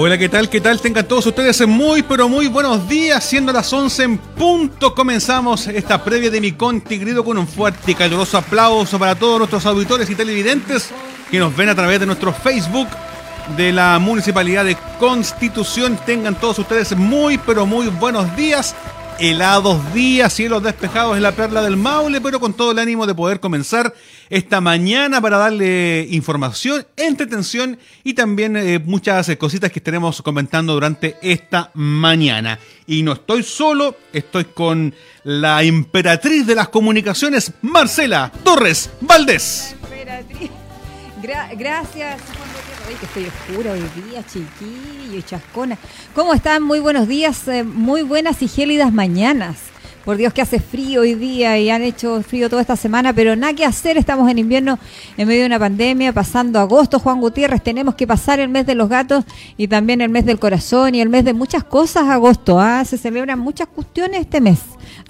Hola, ¿qué tal? ¿Qué tal? Tengan todos ustedes muy, pero muy buenos días. Siendo las 11 en punto, comenzamos esta previa de mi Conti Grido con un fuerte y caluroso aplauso para todos nuestros auditores y televidentes que nos ven a través de nuestro Facebook de la Municipalidad de Constitución. Tengan todos ustedes muy, pero muy buenos días helados días, cielos despejados en la perla del Maule, pero con todo el ánimo de poder comenzar esta mañana para darle información, entretención y también eh, muchas eh, cositas que estaremos comentando durante esta mañana. Y no estoy solo, estoy con la emperatriz de las comunicaciones, Marcela Torres Valdés. gracias, que estoy oscura hoy día, chiquillo y chascona. ¿Cómo están? Muy buenos días, eh, muy buenas y gélidas mañanas. Por Dios que hace frío hoy día y han hecho frío toda esta semana, pero nada que hacer, estamos en invierno en medio de una pandemia, pasando agosto, Juan Gutiérrez, tenemos que pasar el mes de los gatos y también el mes del corazón y el mes de muchas cosas, agosto, ¿ah? se celebran muchas cuestiones este mes.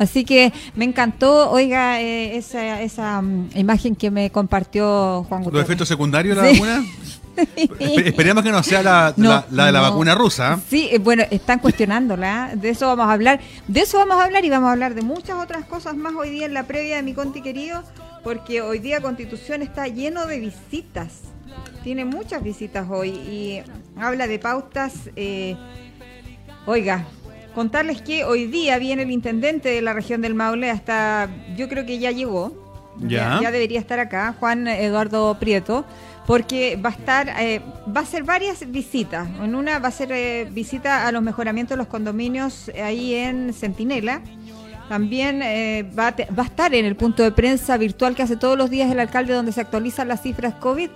Así que me encantó, oiga, eh, esa, esa mm, imagen que me compartió Juan Gutiérrez. ¿Los efectos secundarios de la vacuna? Esperemos que no sea la, de la vacuna rusa. Sí, eh, bueno, están cuestionándola. De eso vamos a hablar. De eso vamos a hablar y vamos a hablar de muchas otras cosas más hoy día en la previa de mi conti querido, porque hoy día Constitución está lleno de visitas. Tiene muchas visitas hoy y habla de pautas. Eh, oiga, contarles que hoy día viene el intendente de la región del Maule, hasta yo creo que ya llegó. ya, ya debería estar acá, Juan Eduardo Prieto porque va a estar, eh, va a ser varias visitas. En una va a ser eh, visita a los mejoramientos de los condominios ahí en Centinela. También eh, va, a va, a estar en el punto de prensa virtual que hace todos los días el alcalde donde se actualizan las cifras COVID.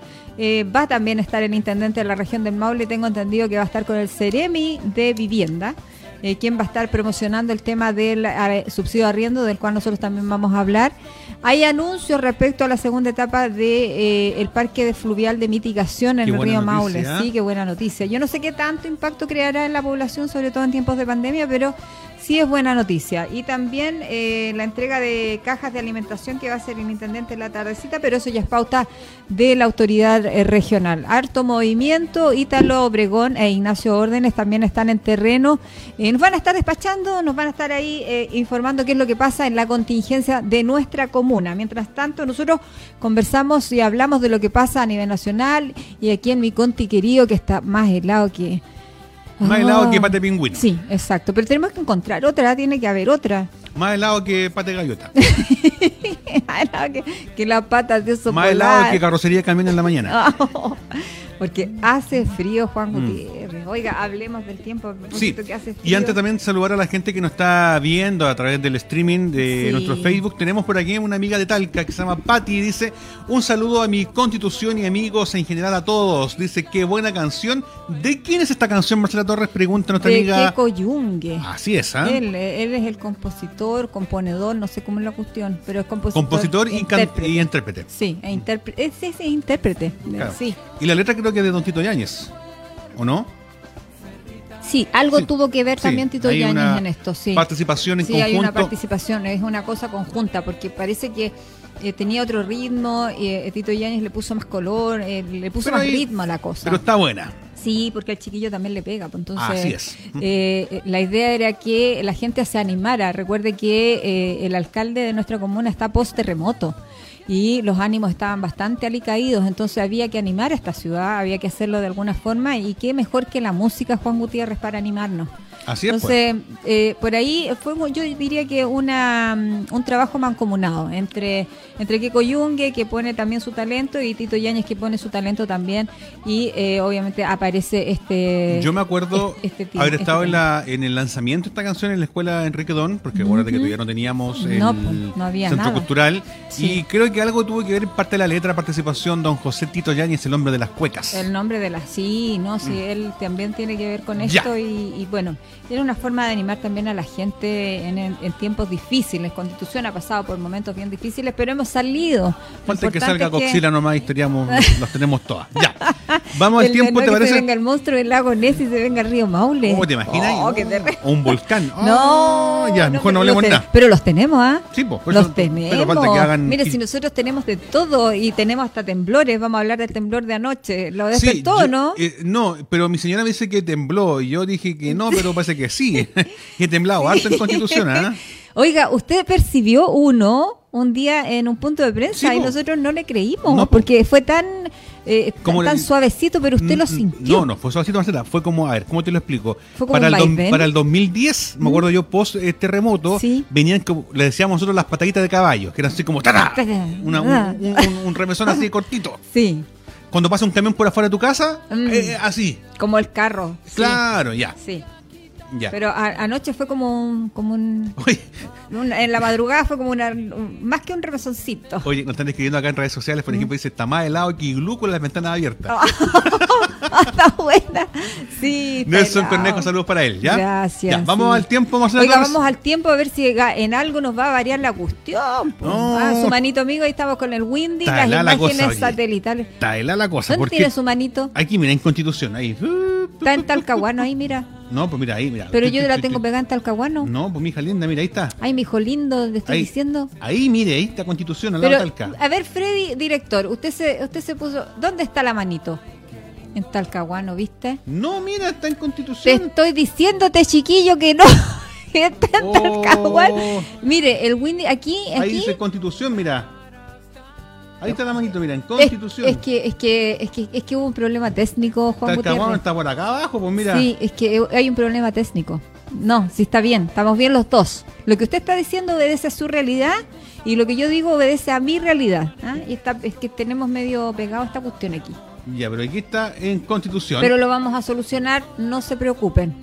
va también a estar el intendente de la región del Maule. Tengo entendido que va a estar con el Ceremi de Vivienda. Quien va a estar promocionando el tema del subsidio de arriendo, del cual nosotros también vamos a hablar. Hay anuncios respecto a la segunda etapa de eh, el parque de fluvial de mitigación en el río Maule. ¿eh? Sí, qué buena noticia. Yo no sé qué tanto impacto creará en la población, sobre todo en tiempos de pandemia, pero sí es buena noticia. Y también eh, la entrega de cajas de alimentación que va a hacer el intendente en la tardecita, pero eso ya es pauta de la autoridad eh, regional. Harto movimiento, Ítalo Obregón e Ignacio Órdenes también están en terreno. Eh, nos van a estar despachando, nos van a estar ahí informando qué es lo que pasa en la contingencia de nuestra comuna. Mientras tanto, nosotros conversamos y hablamos de lo que pasa a nivel nacional y aquí en mi conti querido que está más helado que más helado que pate pingüino. Sí, exacto. Pero tenemos que encontrar otra, tiene que haber otra. Más helado que pate gaviota. Más helado que, que las patas de Más helado que carrocería camina en la mañana. porque hace frío, Juan mm. Gutiérrez. Oiga, hablemos del tiempo. Sí. Que hace frío. Y antes también saludar a la gente que nos está viendo a través del streaming de nuestro Facebook. Tenemos por aquí una amiga de Talca que se llama Patti y dice: Un saludo a mi constitución y amigos en general a todos. Dice: Qué buena canción. ¿De quién es esta canción, Marcela Torres? Pregunta nuestra de amiga. Keiko Yungue. Así es, ¿ah? Él, él, es el compositor, componedor, no sé cómo es la cuestión, pero es compositor. Compositor y intérprete. Y intérprete. Sí, e intérprete. Sí, sí, intérprete. Sí. Y la letra creo que de Don Tito Yáñez, ¿o no? Sí, algo tuvo que ver también Tito Yáñez en esto, sí. Participación en sí, hay una participación, es una cosa conjunta, porque parece que eh, tenía otro ritmo, eh, Tito Yáñez le puso más color, eh, le puso más ritmo a la cosa. Pero está buena. Sí, porque al chiquillo también le pega. Pues, entonces, Así es. Eh, la idea era que la gente se animara. Recuerde que el alcalde de nuestra comuna está post terremoto y los ánimos estaban bastante alicaídos, entonces había que animar a esta ciudad, había que hacerlo de alguna forma y qué mejor que la música Juan Gutiérrez para animarnos. Así es. Entonces, pues. eh, por ahí fue, yo diría que una, mm, un trabajo mancomunado entre, entre Kiko Yungue, que pone también su talento, y Tito Yáñez, que pone su talento también, y eh, obviamente aparece este... Yo me acuerdo este, este haber este estado en, la, en el lanzamiento de esta canción en la escuela Enrique Don, porque acuérdate que todavía no teníamos el no, pues, Centro Cultural, y creo que algo tuvo que ver parte de la letra, participación, don José Tito Yáñez, el nombre de las cuecas. El nombre de las, sí, no, sí, mm. él también tiene que ver con esto, y, y bueno... era una forma de animar también a la gente en, en- en tiempos difíciles. Constitución ha pasado por momentos bien difíciles, pero hemos salido. Falta que salga es que- Coxila nomás, historiamos, los tenemos todas. Ya. Vamos al tiempo, no ¿te que se parece? venga el monstruo del lago Ness y se venga el río Maule. Oh, ¿te imaginas? Oh. O un volcán. Oh, No, ya, mejor no pero hablemos los nada. Pero los tenemos, ¿ah? Sí, pues, por eso- los tenemos. pero falta que hagan- Mire, si nosotros tenemos de todo y tenemos hasta temblores, vamos a hablar del temblor de anoche. ¿Lo Sí, despertó, yo- no? eh, no, pero mi señora me dice que tembló y yo dije que no, pero parece que sí. He temblado harto en Constitución, ¿ah? Oiga, usted percibió uno un día en un punto de prensa Sí, y nosotros no le creímos No, porque fue tan eh, Como tan le- suavecito, pero usted lo Mm, sintió. No, no, fue suavecito, Marcela. Fue como, a ver, ¿cómo te lo explico? Fue como para, un el para el 2010, me acuerdo yo, post eh, terremoto, Sí. venían, como, le decíamos nosotros las pataditas de caballo, que eran así como. Una- un, un- un- remesón así cortito. Sí, Cuando pasa un camión por afuera de tu casa, Mm. eh, así. como el carro. sí, Claro, ya. Sí. Ya. Pero a- anoche fue como un, como un, en la madrugada fue como una un- más que un remesoncito. oye, nos están escribiendo acá en redes sociales, Mm. por ejemplo, dice, está más helado que iglú con las ventanas abiertas. Ah, está buena. Sí. Nelson. Cornejo, saludos para él, ¿ya? Gracias. Ya, vamos sí. al tiempo, Marcelo Oiga, vamos al tiempo a ver si en algo nos va a variar la cuestión. No. Ah, su manito amigo, ahí estamos con el Windy, las helada la imágenes cosa, satelitales. Está helada la cosa, ¿Dónde tiene su manito? aquí, mira, en Constitución, ahí. Está en Talcahuano, ahí mira. No, pues mira ahí, mira. Pero yo la tengo pegada en Talcahuano. No, pues mi hija linda, mira, ahí está. Ay, mi hijo lindo, le estoy Ahí, diciendo. ahí, mire, ahí está Constitución, al lado Pero, de Talca. a ver, Freddy, director, usted se, usted se puso. ¿Dónde está la manito? En Talcahuano, ¿viste? No, mira, está en Te Constitución. estoy diciéndote, chiquillo, que no. está en Oh. Talcahuano. Mire, el Windy, aquí, Ahí aquí. dice Constitución, mira. Ahí está la manito, mira, en Es, Constitución. es que, es, que, es, que, es que hubo un problema técnico, Juan Talcahuano Gutiérrez. está por acá abajo, pues mira. Sí, es que hay un problema técnico. No, sí está bien, estamos bien los dos. Lo que usted está diciendo obedece a su realidad y lo que yo digo obedece a mi realidad. ¿ah? Y está, es que tenemos medio pegado esta cuestión aquí. Ya, pero aquí está en Constitución. Pero lo vamos a solucionar, no se preocupen.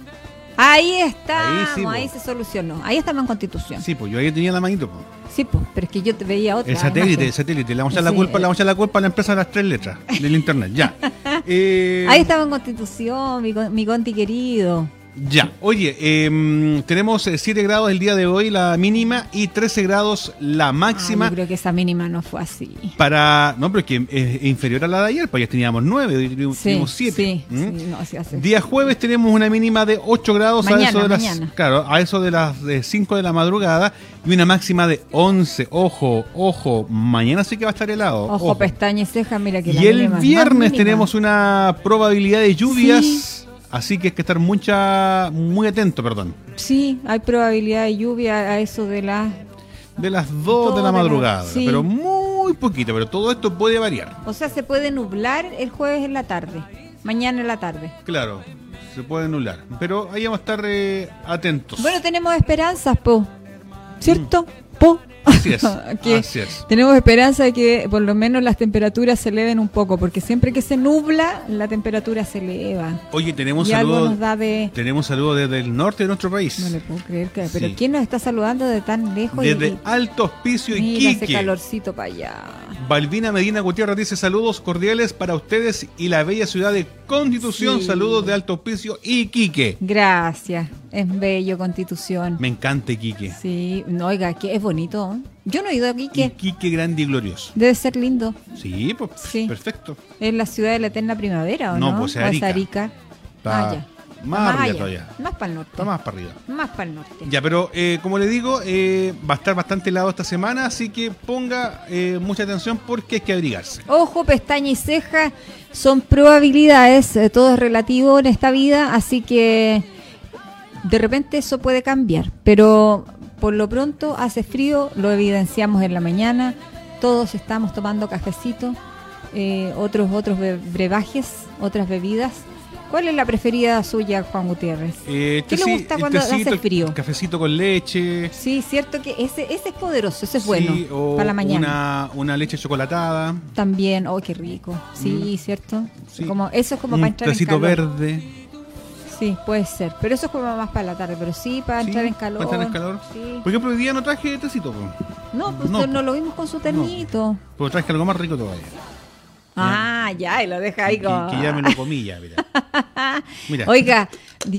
Ahí está, Ahí sí, se solucionó. Ahí estamos en constitución. Sí, Sí, pues yo ahí tenía la manito. Pues. pues, pero es que yo te veía otra. El satélite, imagen. el satélite. Le vamos a echar la Sí, culpa, eh. le vamos a echar la culpa a la empresa de las tres letras del internet. Ya. Eh, Ahí estamos en constitución, mi, con- mi conti querido. Ya. Oye, em, tenemos 7 grados el día de hoy, la mínima, y 13 grados la Ah, máxima. yo creo que esa mínima no fue así. Para. No, pero es que es inferior a la de ayer, pues ya teníamos 9, hoy Sí, tenemos 7. sí, sí, no, sí hace. Día jueves tenemos una mínima de 8 grados a eso de las mañana. claro, a eso de las de 5 de la madrugada y una máxima de 11. Ojo, ojo, mañana sí que va a estar helado. Ojo, pestaña y ceja, mira que la Y el viernes tenemos una probabilidad de lluvias, Sí. Así que hay que estar mucha muy atento, perdón. Sí, hay probabilidad de lluvia a eso de las... De las 2 Dos de la madrugada, sí. pero muy poquito, pero todo esto puede variar. O sea, se puede nublar el jueves en la tarde, mañana en la tarde. Claro, se puede anular, pero ahí vamos a estar eh, atentos. Bueno, tenemos esperanzas, Po. ¿Cierto? Po. Así es, Que así es. Tenemos esperanza de que por lo menos las temperaturas se eleven un poco, porque siempre que se nubla, la temperatura se eleva. Oye, tenemos saludos. de... Tenemos saludos desde el norte de nuestro país. No le puedo creer que... Pero Sí. ¿quién nos está saludando de tan lejos? Desde y- Alto Hospicio y Quique. calorcito para allá. Balbina Medina Gutiérrez dice saludos cordiales para ustedes y la bella ciudad de Constitución. Sí. Saludos de Alto Hospicio y Quique. Gracias. Es bello, Constitución. Me encanta Quique. Sí, no, oiga, que es bonito. ¿eh? Yo no he ido aquí, Y que Quique grande y glorioso. debe ser lindo. Sí, pues Sí. perfecto. ¿Es la ciudad de la eterna primavera o No, no? pues, ¿O es Arica. Arica? Ah, ya. más arriba allá, todavía. Más para el norte. Está más para arriba. Más para el norte. Ya, pero eh, como le digo, eh, va a estar bastante helado esta semana, así que ponga eh, mucha atención porque hay que abrigarse. Ojo, pestaña y ceja son probabilidades, eh, todo es relativo en esta vida, así que de repente eso puede cambiar, pero por lo pronto hace frío, lo evidenciamos en la mañana, todos estamos tomando cafecito, eh, otros otros brebajes, otras bebidas. ¿Cuál es la preferida suya, Juan Gutiérrez? Eh, ¿Qué le gusta el cuando hace tecito, frío? Cafecito con leche. Sí, cierto que ese, ese es poderoso, ese es sí, bueno o para la mañana. Una, una leche chocolatada. También, oh, qué rico. Sí, cierto. Sí. Como, eso es como un para entrar en calor. verde. Sí, puede ser. Pero eso es como más para la tarde. Pero sí, para entrar en calor. para entrar en calor. Sí. Por ejemplo, hoy día no traje tecito, po, No, pues No. no, lo vimos con su termito. pero traje algo más rico todavía. Ah, ya, y lo deja ahí que, como... que ya me lo comí ya, mira. Mira. Oiga,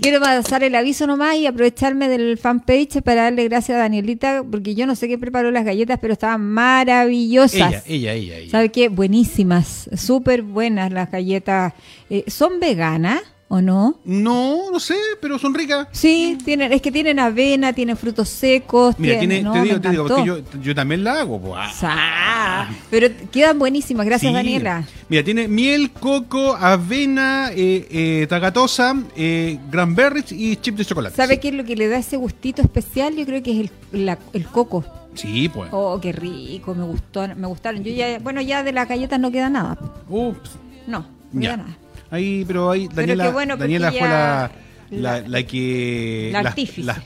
quiero pasar el aviso nomás y aprovecharme del fanpage para darle gracias a Danielita, porque yo no sé qué preparó las galletas, pero estaban maravillosas. Ella, ella, ella, ella. ¿Sabe qué? Buenísimas, súper buenas las galletas. Eh, ¿Son veganas o no? No, no sé, pero son ricas. Sí, tienen, es que tienen avena, tienen frutos secos. Mira, tiene, no, te digo, te digo, porque yo, yo también la hago. ah. Pero quedan buenísimas, gracias Sí. Daniela. Mira, tiene miel, coco, avena, eh, eh, tagatosa, eh, cranberries y chips de chocolate. ¿Sabe qué es lo que le da ese gustito especial? Yo creo que es el, la- el coco. Sí, pues. Oh, qué rico, me gustó, me gustaron. Yo ya, bueno, ya de las galletas no queda nada. Ups, No, no queda nada. Ahí, pero ahí Pero Daniela, qué bueno, Daniela fue la, la, la- la que la artífice. las,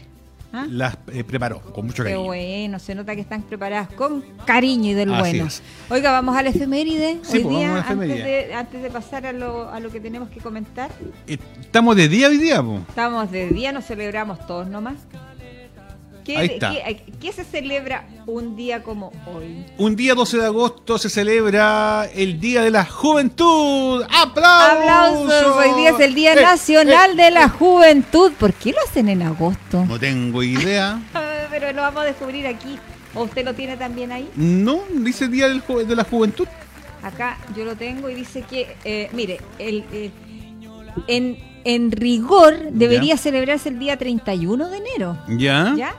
¿Ah? las, eh, preparó con mucho Qué cariño. bueno, se nota que están preparadas con cariño y del Así bueno. es. Oiga, vamos al efeméride. Sí, Hoy pues, día, antes, efeméride. de, antes de pasar a lo, a lo que tenemos que comentar, Eh, Estamos de día hoy día, pues. estamos de día, nos celebramos todos nomás. ¿Qué, Ahí está. qué- qué se celebra un día como hoy? Un día 12 de agosto se celebra el Día de la Juventud. ¡Aplausos! Aplausos, hoy día es el Día Eh, Nacional eh, de la Juventud. ¿Por qué lo hacen en agosto? No tengo idea. Pero lo vamos a descubrir aquí. ¿O usted lo tiene también ahí? No, dice Día del Ju- de la Juventud. Acá yo lo tengo y dice que, eh, mire, el, eh, en, en rigor debería Ya. celebrarse el día 31 de enero. ¿Ya? ¿Ya?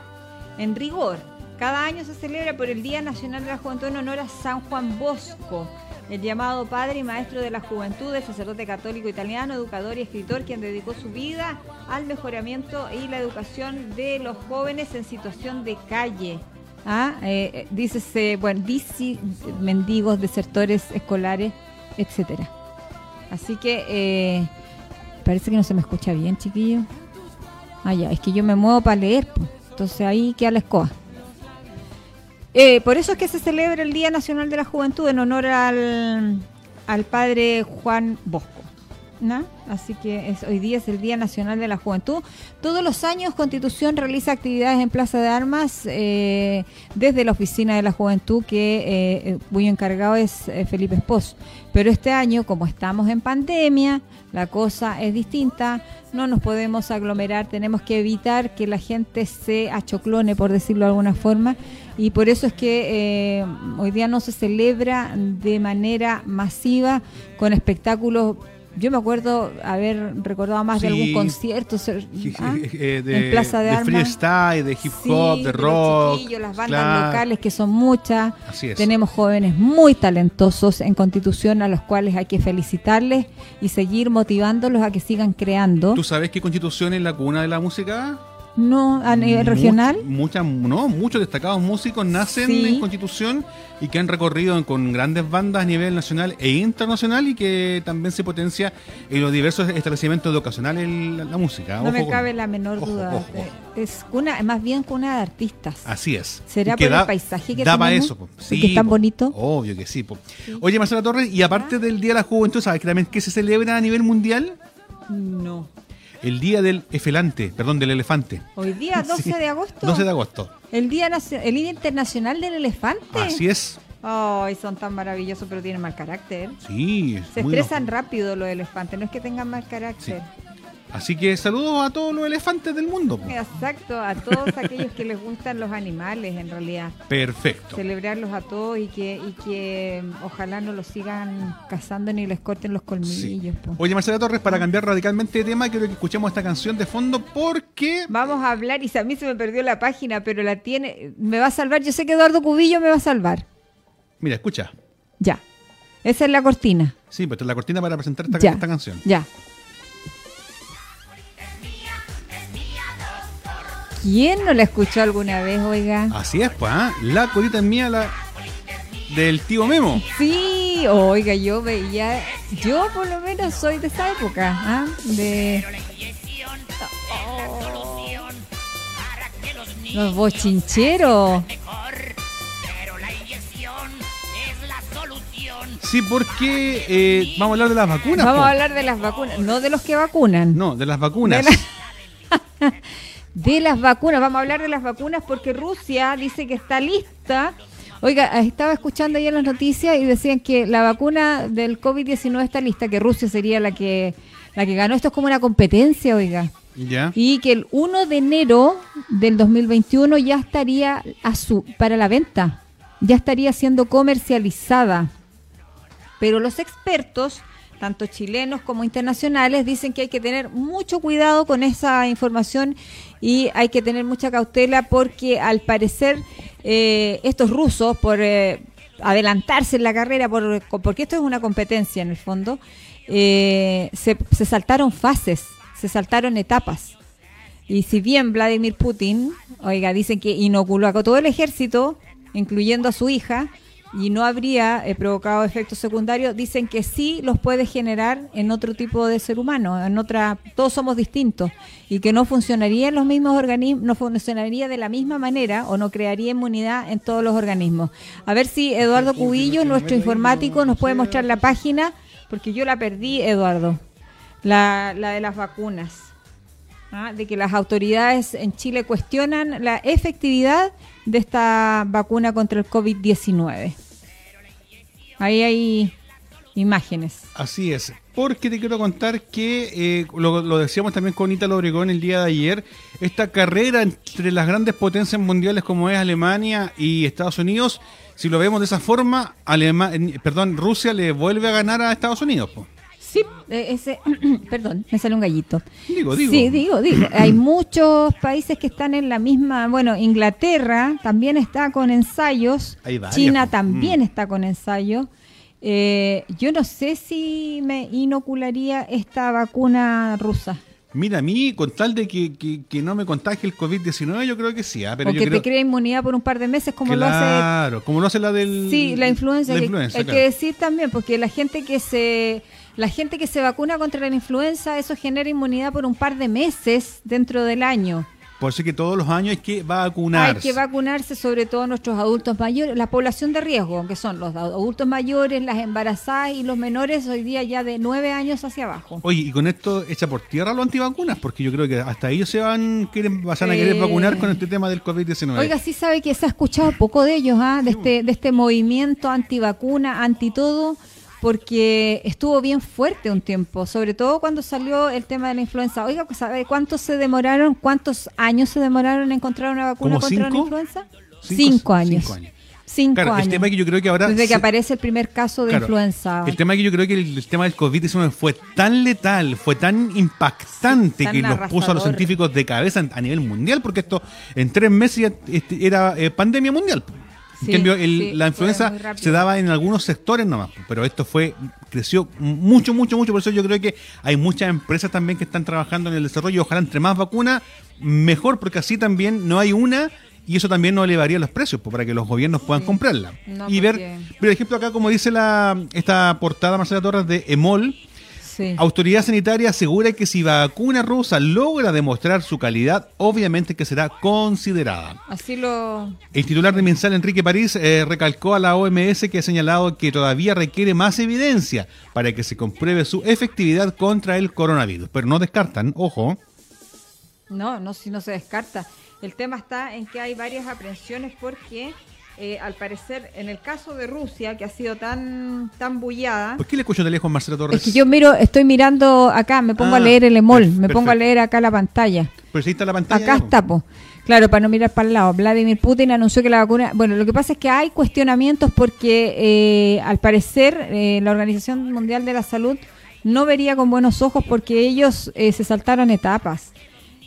En rigor. Cada año se celebra por el Día Nacional de la Juventud en honor a San Juan Bosco, el llamado padre y maestro de la juventud, el sacerdote católico italiano, educador y escritor, quien dedicó su vida al mejoramiento y la educación de los jóvenes en situación de calle. Ah, eh, eh, dícese, bueno, dice mendigos, desertores escolares, etcétera. Así que eh, parece que no se me escucha bien, chiquillo. Ah, ya, es que yo me muevo para leer, pues. Entonces ahí queda la escoba. Eh, por eso es que se celebra el Día Nacional de la Juventud en honor al, al padre Juan Bosco. Así que hoy día es el Día Nacional de la Juventud. Todos los años Constitución realiza actividades en Plaza de Armas eh, desde la Oficina de la Juventud, que eh, eh, encargado es Felipe Espos. Pero este año, como estamos en pandemia, la cosa es distinta, no nos podemos aglomerar, tenemos que evitar que la gente se achoclone, por decirlo de alguna forma, y por eso es que eh, hoy día no se celebra de manera masiva con espectáculos. Yo me acuerdo haber recordado más de algún concierto ser- ¿ah? Eh, de, en Plaza de, de Armas. freestyle, de hip hop, Sí, de los rock. chiquillos, las bandas claro. locales que son muchas. Así es. Tenemos jóvenes muy talentosos en Constitución a los cuales hay que felicitarles y seguir motivándolos a que sigan creando. ¿Tú sabes que Constitución es la cuna de la música? No a nivel regional. Muchas, no, muchos destacados músicos nacen Sí. en Constitución y que han recorrido con grandes bandas a nivel nacional e internacional y que también se potencia en los diversos establecimientos educacionales la, la música. No Ojo me cabe la menor ojo, duda. ojo, Eh. Es cuna, más bien cuna de artistas. Así es. ¿Será que por el paisaje que da pa' tenemos? eso, Sí, es tan po. bonito. Obvio que sí. po. Oye, Marcela Torres, y aparte del Día de la Juventud, ¿sabes que también que se celebra a nivel mundial? No. El Día del Efelante, perdón, del Elefante. Hoy día 12 Sí. de agosto. 12 de agosto. El día el día internacional del elefante. Así es. Ay, son tan maravillosos, pero tienen mal carácter. Sí. Se muy expresan rápido los elefantes, no es que tengan mal carácter. Así que saludos a todos los elefantes del mundo. po. Exacto, a todos aquellos que les gustan los animales, en realidad. Perfecto. Celebrarlos a todos y que, y que mm, ojalá no los sigan cazando ni les corten los Sí. colmillos. po. Oye, Marcela Torres, para cambiar radicalmente de tema, quiero que escuchemos esta canción de fondo porque... Vamos a hablar, y a mí se me perdió la página, pero la tiene, me va a salvar, yo sé que Eduardo Cubillo me va a salvar. Mira, escucha. Ya, esa es la cortina. Sí, pues esta es la cortina para presentar esta, Ya, esta canción. ya. ¿Quién no la escuchó alguna vez, oiga? Así es, pues, ¿ah? la colita es mía, la del tío Memo. Sí, oiga, yo veía, yo por lo menos soy de esa época, ¿ah? de los bochincheros. Sí, porque eh, vamos a hablar de las vacunas. Vamos po. a hablar de las vacunas, no de los que vacunan. No, de las vacunas. De la- De las vacunas, vamos a hablar de las vacunas porque Rusia dice que está lista Oiga, estaba escuchando ayer las noticias y decían que la vacuna del COVID-19 está lista, que Rusia sería la que la que ganó. Esto es como una competencia, oiga. Ya. Y que el 1 de enero del 2021 ya estaría a su, para la venta, ya estaría siendo comercializada. Pero los expertos, tanto chilenos como internacionales, dicen que hay que tener mucho cuidado con esa información y hay que tener mucha cautela porque al parecer eh, estos rusos, por eh, adelantarse en la carrera, por, porque esto es una competencia en el fondo, eh, se, se saltaron fases, se saltaron etapas. Y si bien Vladimir Putin, oiga, dicen que inoculó a todo el ejército, incluyendo a su hija, y no habría eh, provocado efectos secundarios, dicen que sí los puede generar en otro tipo de ser humano, en otra, todos somos distintos, y que no funcionaría en los mismos organismos, no funcionaría de la misma manera o no crearía inmunidad en todos los organismos. A ver si Eduardo Cubillo, nuestro informático, nos puede mostrar la página, porque yo la perdí, Eduardo, la, la de las vacunas. ¿ah? de que las autoridades en Chile cuestionan la efectividad de esta vacuna contra el COVID-19. Ahí hay imágenes. Así es. Porque te quiero contar que, eh, lo, decíamos también con Ítalo Obregón el día de ayer, esta carrera entre las grandes potencias mundiales como es Alemania y Estados Unidos, si lo vemos de esa forma, Alema- perdón, Rusia le vuelve a ganar a Estados Unidos. Sí, eh, ese, perdón, me sale un gallito. Digo, digo. Sí, digo, digo. Hay muchos países que están en la misma, bueno, Inglaterra también está con ensayos, China po. también Mm. está con ensayos. Eh, yo no sé si me inocularía esta vacuna rusa. Mira, a mí, con tal de que, que- que no me contagie el COVID-19, yo creo que sí. ah, Pero o yo que creo, te crea inmunidad por un par de meses, como lo hace Claro, como lo hace la del... Sí, la influenza. la que- influenza, hay claro. que decir también, porque la gente que se la gente que se vacuna contra la influenza, eso genera inmunidad por un par de meses dentro del año. Por eso que todos los años hay que vacunarse. Hay que vacunarse, sobre todo nuestros adultos mayores, la población de riesgo, que son los adultos mayores, las embarazadas y los menores, hoy día ya de nueve años hacia abajo. Oye, y con esto echa por tierra los antivacunas, porque yo creo que hasta ellos se van, quieren, van a querer Eh. vacunar con este tema del COVID-19. Oiga, sí sabe que se ha escuchado poco de ellos, ¿ah? de, este, de este movimiento antivacuna, anti todo, porque estuvo bien fuerte un tiempo, sobre todo cuando salió el tema de la influenza. Oiga, pues, ¿sabe cuántos se demoraron, cuántos años se demoraron en encontrar una vacuna ¿Como contra la influenza? Cinco- Cinco, años. cinco años. Cinco Claro, el tema que yo creo que ahora Desde que aparece el primer caso de Claro, influenza. El tema que yo creo que el, el tema del COVID-19 fue tan letal, fue tan impactante Tan que los puso a los científicos de cabeza a nivel mundial, porque esto en tres meses ya este, era eh, pandemia mundial. En cambio, el- sí, la influenza se daba en algunos sectores nomás, pero esto fue creció mucho, mucho, mucho. Por eso yo creo que hay muchas empresas también que están trabajando en el desarrollo. Ojalá entre más vacunas, mejor, porque así también no hay una y eso también no elevaría los precios pues, para que los gobiernos puedan comprarla. No, y ver, por ejemplo, acá como dice la esta portada Marcela Torres de EMOL, Sí. Autoridad Sanitaria asegura que si vacuna rusa logra demostrar su calidad, obviamente que será considerada. Así lo... El titular de Minsal, Enrique París, eh, recalcó a la OMS que ha señalado que todavía requiere más evidencia para que se compruebe su efectividad contra el coronavirus. Pero no descartan, ojo, No, no, si no se descarta. El tema está en que hay varias aprehensiones porque, eh, al parecer, en el caso de Rusia, que ha sido tan tan bullada, ¿por qué le escucho de lejos Marcela Torres? es que yo miro, estoy mirando acá, me pongo Ah, a leer el emol, me pongo a leer acá la pantalla. Pero si ahí está la pantalla. Acá está, po. Claro, para no mirar para el lado. Vladimir Putin anunció que la vacuna. Bueno, lo que pasa es que hay cuestionamientos porque, eh, al parecer, eh, la Organización Mundial de la Salud no vería con buenos ojos porque ellos eh, se saltaron etapas.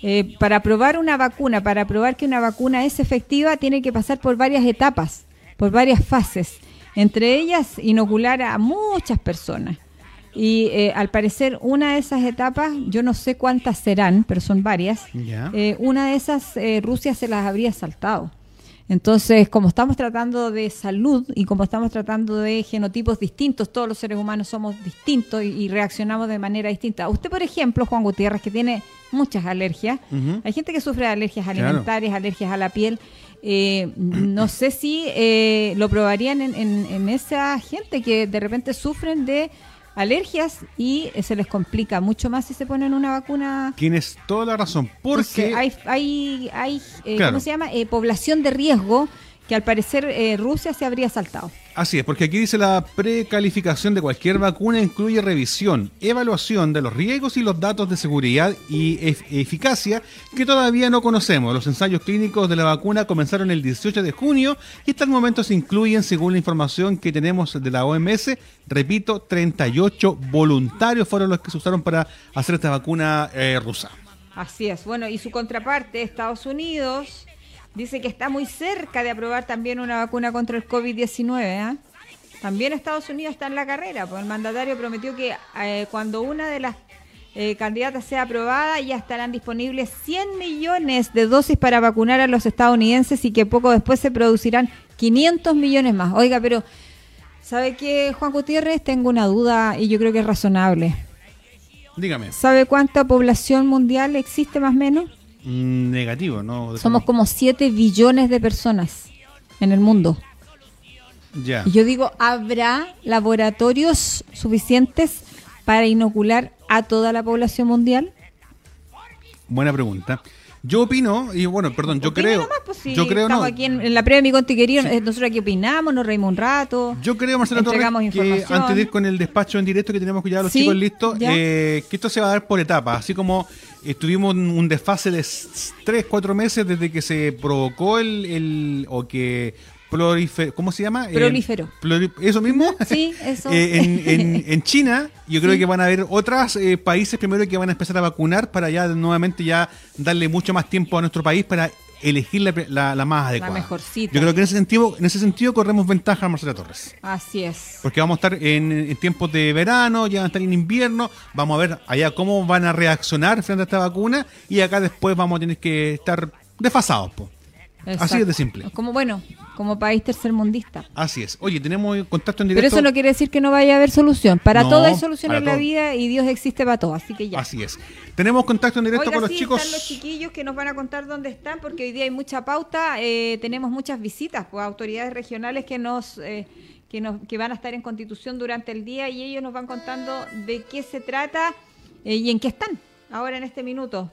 Eh, para probar una vacuna, para probar que una vacuna es efectiva, tiene que pasar por varias etapas, por varias fases. Entre ellas, inocular a muchas personas. Y eh, al parecer, una de esas etapas, yo no sé cuántas serán, pero son varias. Eh, una de esas eh, Rusia se las habría saltado. Entonces, como estamos tratando de salud y como estamos tratando de genotipos distintos, todos los seres humanos somos distintos y, y reaccionamos de manera distinta. Usted, por ejemplo, Juan Gutiérrez, que tiene muchas alergias, hay gente que sufre de alergias Claro. alimentarias, alergias a la piel. eh, no sé si eh, lo probarían en, en- en esa gente que de repente sufren de alergias y eh, se les complica mucho más si se ponen una vacuna Tienes toda la razón. Porque entonces, hay, hay, hay eh, Claro. ¿cómo se llama? Eh, población de riesgo que al parecer eh, Rusia se habría saltado. Así es, porque aquí dice la precalificación de cualquier vacuna incluye revisión, evaluación de los riesgos y los datos de seguridad y eficacia que todavía no conocemos. Los ensayos clínicos de la vacuna comenzaron el 18 de junio y hasta el momento se incluyen, según la información que tenemos de la OMS, repito, 38 voluntarios fueron los que se usaron para hacer esta vacuna eh, rusa. Así es, bueno, y su contraparte, Estados Unidos Dice que está muy cerca de aprobar también una vacuna contra el COVID-19. ¿eh? También Estados Unidos está en la carrera, pues el mandatario prometió que eh, cuando una de las eh, candidatas sea aprobada ya estarán disponibles 100 millones de dosis para vacunar a los estadounidenses y que poco después se producirán 500 millones más. Oiga, pero ¿sabe qué, Juan Gutiérrez? Tengo una duda y yo creo que es razonable. Dígame. ¿Sabe cuánta población mundial existe más o menos? Negativo, ¿no? Somos como 7 billones de personas en el mundo. Ya. Y yo digo, ¿habrá laboratorios suficientes para inocular a toda la población mundial? Buena pregunta. Yo opino, y bueno, perdón, yo creo. Pues, yo creo estamos aquí en, la prueba de mi contiquería, nosotros aquí opinamos, nos reímos un rato. Yo creo, Marcelo Torres, que antes de ir con el despacho en directo que tenemos que ya los chicos listos, eh, que esto se va a dar por etapas, así como estuvimos un desfase de 3, 4 meses desde que se provocó el, el o que ¿cómo se llama? Prolífero. ¿Eso mismo? Sí, eso. Eh, en, China, yo creo que van a haber otros eh, países primero que van a empezar a vacunar para ya nuevamente ya darle mucho más tiempo a nuestro país para elegir la, la, más adecuada. La mejorcita. Yo creo que en ese sentido, en ese sentido corremos ventaja Marcela Torres. Así es. Porque vamos a estar en, tiempos de verano, ya van a estar en invierno, vamos a ver allá cómo van a reaccionar frente a esta vacuna y acá después vamos a tener que estar desfasados. Así es de simple. Como bueno, como país tercermundista. Así es. Oye, tenemos contacto en directo. Pero eso no quiere decir que no vaya a haber solución. Para todo hay solución en la vida y Dios existe para todo, así que ya. Así es. Tenemos contacto en directo con los chicos. Están los chiquillos que nos van a contar dónde están, porque hoy día hay mucha pauta. Eh, tenemos muchas visitas, pues autoridades regionales que nos. Eh, que, nos, que van a estar en Constitución durante el día y ellos nos van contando de qué se trata eh, y en qué están ahora en este minuto.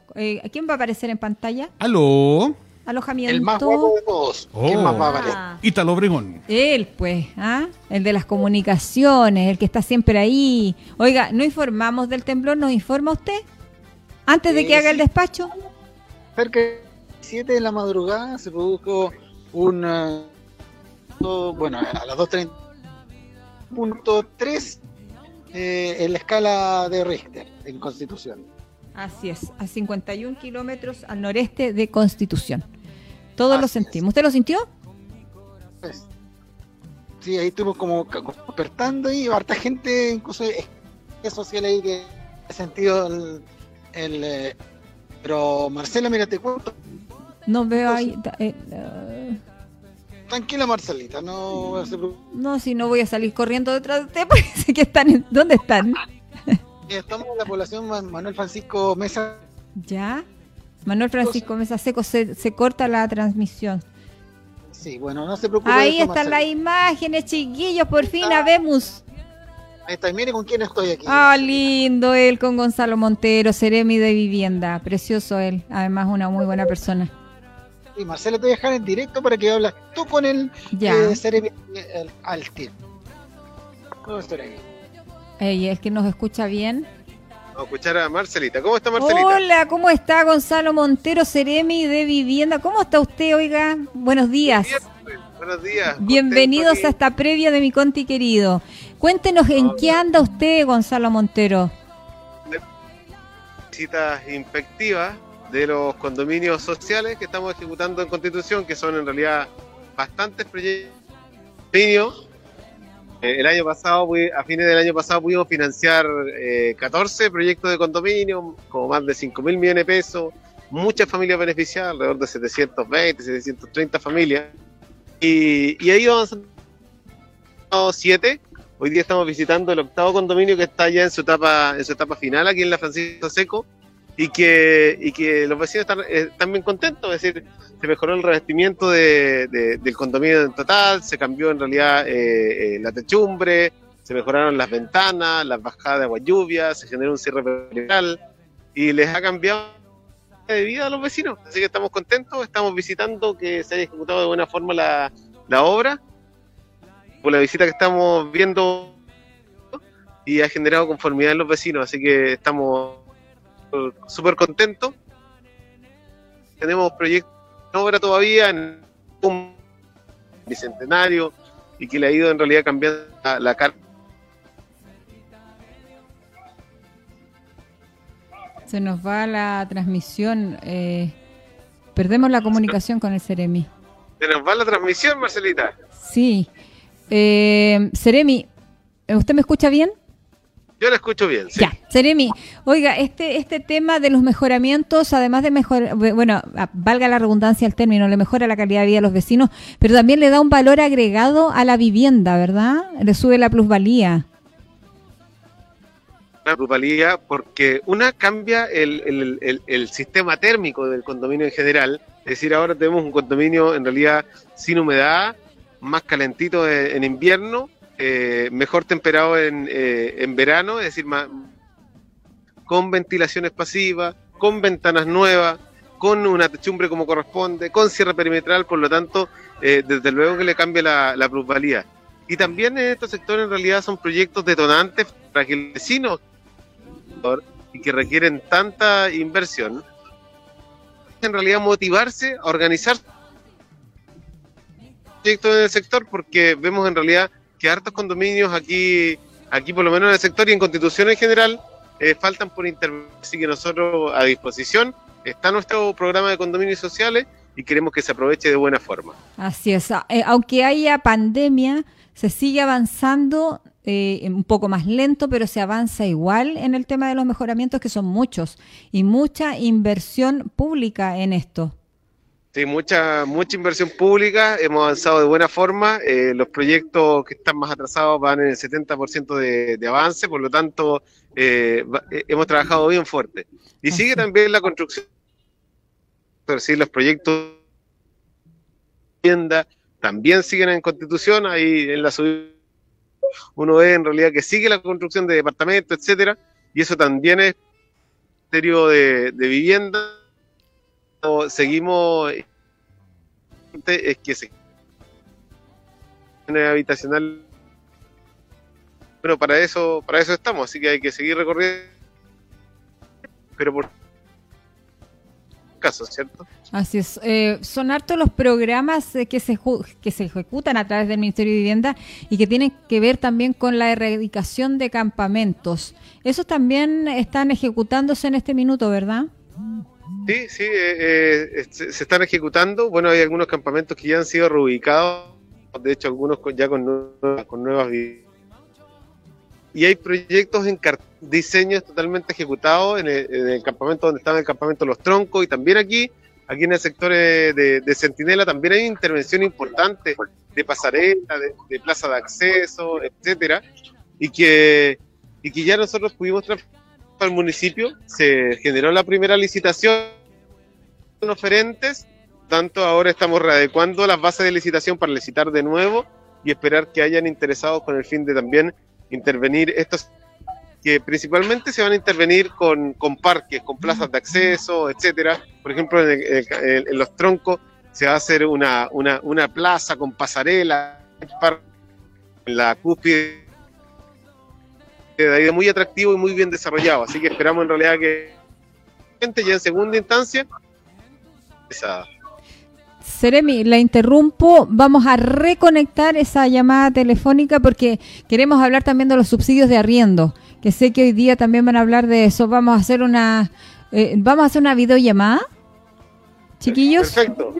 ¿Quién va a aparecer en pantalla? ¿Aló? Alojamiento. El más guapo de todos. ¿Quién más va a valer? Ítalo Obregón. Él, pues, ¿ah? El de las comunicaciones, el que está siempre ahí. Oiga, ¿no informamos del temblor? ¿Nos informa usted? Antes de que haga el despacho. Cerca de 7 de la madrugada se produjo un. bueno, a las 2.30. Punto 3 eh, en la escala de Richter en Constitución. Así es, a 51 kilómetros al noreste de Constitución. Todos lo sentimos. ¿Usted lo sintió? Pues, sí, ahí estuvo como despertando y harta gente, incluso es social ahí que ha sentido el, eh, pero Marcela, mira, te cuento. No veo ahí. Eh, Tranquila, Marcelita, no No, si no voy a salir corriendo detrás de usted, porque que están. ¿Dónde están? Estamos en la población Manuel Francisco Mesa. ¿Ya? Manuel Francisco Mesa Seco, se, se corta la transmisión. Sí, bueno, no se preocupe. Ahí están las imágenes, chiquillos, por fin la vemos. Ahí está, y mire con quién estoy aquí. Ah, lindo él con Gonzalo Montero, Seremi de Vivienda. Precioso él, además una muy buena persona. Y Marcelo te voy a dejar en directo para que hables tú con él ya. Eh, Seremi eh, al tiempo. ¿Cómo estoy aquí? Ey, es que nos escucha bien. Vamos a escuchar a Marcelita. ¿Cómo está Marcelita? Hola, ¿cómo está Gonzalo Montero Ceremi de Vivienda? ¿Cómo está usted, oiga? Buenos días. Pues, buenos días. Bienvenidos a esta previa de mi Conti querido. Cuéntenos en qué anda usted, Gonzalo Montero. Visitas inspectivas de los condominios sociales que estamos ejecutando en Constitución, que son en realidad bastantes proyectos el año pasado, a fines del año pasado, pudimos financiar 14 eh, proyectos de condominio, como más de 5 mil millones de pesos, muchas familias beneficiadas, alrededor de 720, 730 familias. Y, ahí avanzando siete. Hoy día estamos visitando el octavo condominio que está ya en su etapa, en su etapa final aquí en la Francisco Seco y que, y que los vecinos están, eh, están bien contentos, es decir, se mejoró el revestimiento de, del condominio en total, se cambió en realidad eh, eh, la techumbre, se mejoraron las ventanas, las bajadas de agua lluvia, se generó un cierre perimetral y les ha cambiado de vida a los vecinos. Así que estamos contentos, estamos visitando que se haya ejecutado de buena forma la, la obra, por la visita que estamos viendo y ha generado conformidad en los vecinos, así que estamos súper contentos. Tenemos proyectos de obra todavía en un bicentenario y que le ha ido en realidad cambiando la, la carta. Se nos va la transmisión. eh, perdemos la comunicación con el Ceremi. Se nos va la transmisión, Marcelita. Sí. Eh, Ceremi, ¿usted me escucha bien? Yo la escucho bien. sí. Ya, Seremi, oiga, este este tema de los mejoramientos, además de mejorar, bueno, valga la redundancia el término, le mejora la calidad de vida a los vecinos, pero también le da un valor agregado a la vivienda, ¿verdad? Le sube la plusvalía. la plusvalía porque una cambia el, el- el- el sistema térmico del condominio en general. Es decir, ahora tenemos un condominio en realidad sin humedad, más calentito en, en invierno, eh, mejor temperado en, eh, en verano, es decir, con ventilaciones pasivas, con ventanas nuevas, con una techumbre como corresponde, con cierre perimetral, por lo tanto, eh, desde luego que le cambia la, la plusvalía. Y también en estos sectores en realidad son proyectos detonantes para que el vecino y que requieren tanta inversión, en realidad motivarse a organizar proyectos en el sector porque vemos en realidad que hartos condominios aquí, aquí por lo menos en el sector y en Constitución en general, eh, faltan por intervenir. Así que nosotros a disposición está nuestro programa de condominios sociales y queremos que se aproveche de buena forma. Así es. Eh, aunque haya pandemia, se sigue avanzando eh, un poco más lento, pero se avanza igual en el tema de los mejoramientos, que son muchos, y mucha inversión pública en esto. Sí, mucha, mucha inversión pública, hemos avanzado de buena forma, eh, los proyectos que están más atrasados van en el 70% de, de avance, por lo tanto eh, eh, hemos trabajado bien fuerte. Y sigue también la construcción, sí, los proyectos de vivienda también siguen en constitución, ahí en la subida uno ve en realidad que sigue la construcción de departamentos, etcétera, y eso también es ministerio de, de vivienda seguimos es que se habitacional bueno para eso para eso estamos así que hay que seguir recorriendo pero por caso cierto Así es. Eh, son hartos los programas eh, que se que se ejecutan a través del Ministerio de Vivienda y que tienen que ver también con la erradicación de campamentos. Esos también están ejecutándose en este minuto, ¿verdad? Sí sí eh, eh, se, están ejecutando. Bueno hay algunos campamentos que ya han sido reubicados de hecho algunos con- ya con nuevas, con nuevas y hay proyectos en diseños totalmente ejecutados en el, en el campamento donde estaba el campamento Los Troncos y también aquí, aquí en el sector eh, de, de Centinela también hay intervención importante de pasarela, de, de plaza de acceso, etcétera, y que, y que ya nosotros pudimos transformar al municipio, se generó la primera licitación con oferentes, tanto ahora estamos readecuando las bases de licitación para licitar de nuevo y esperar que hayan interesados con el fin de también intervenir estos que principalmente se van a intervenir con, con parques, con plazas de acceso, etcétera. Por ejemplo, en, los troncos se va a hacer una, una, una plaza con pasarela, en la cúspide de ahí muy atractivo y muy bien desarrollado. Así que esperamos en realidad que gente ya en segunda instancia esa, Seremi, la interrumpo. Vamos a reconectar esa llamada telefónica porque queremos hablar también de los subsidios de arriendo, que sé que hoy día también van a hablar de eso. Vamos a hacer una, eh, vamos a hacer una videollamada, chiquillos. Perfecto,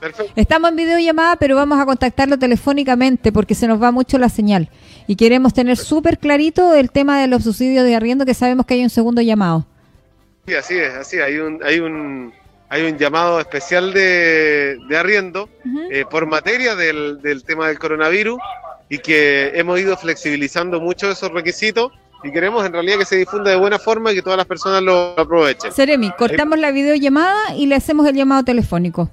perfecto. Estamos en videollamada, pero vamos a contactarlo telefónicamente porque se nos va mucho la señal. Y queremos tener súper clarito el tema de los subsidios de arriendo, que sabemos que hay un segundo llamado. Sí, así es, así es. hay un, hay un, hay un llamado especial de, de arriendo Ujú. eh, por materia del, del tema del coronavirus y que hemos ido flexibilizando mucho esos requisitos y queremos en realidad que se difunda de buena forma y que todas las personas lo aprovechen. Seremi, cortamos la videollamada y le hacemos el llamado telefónico.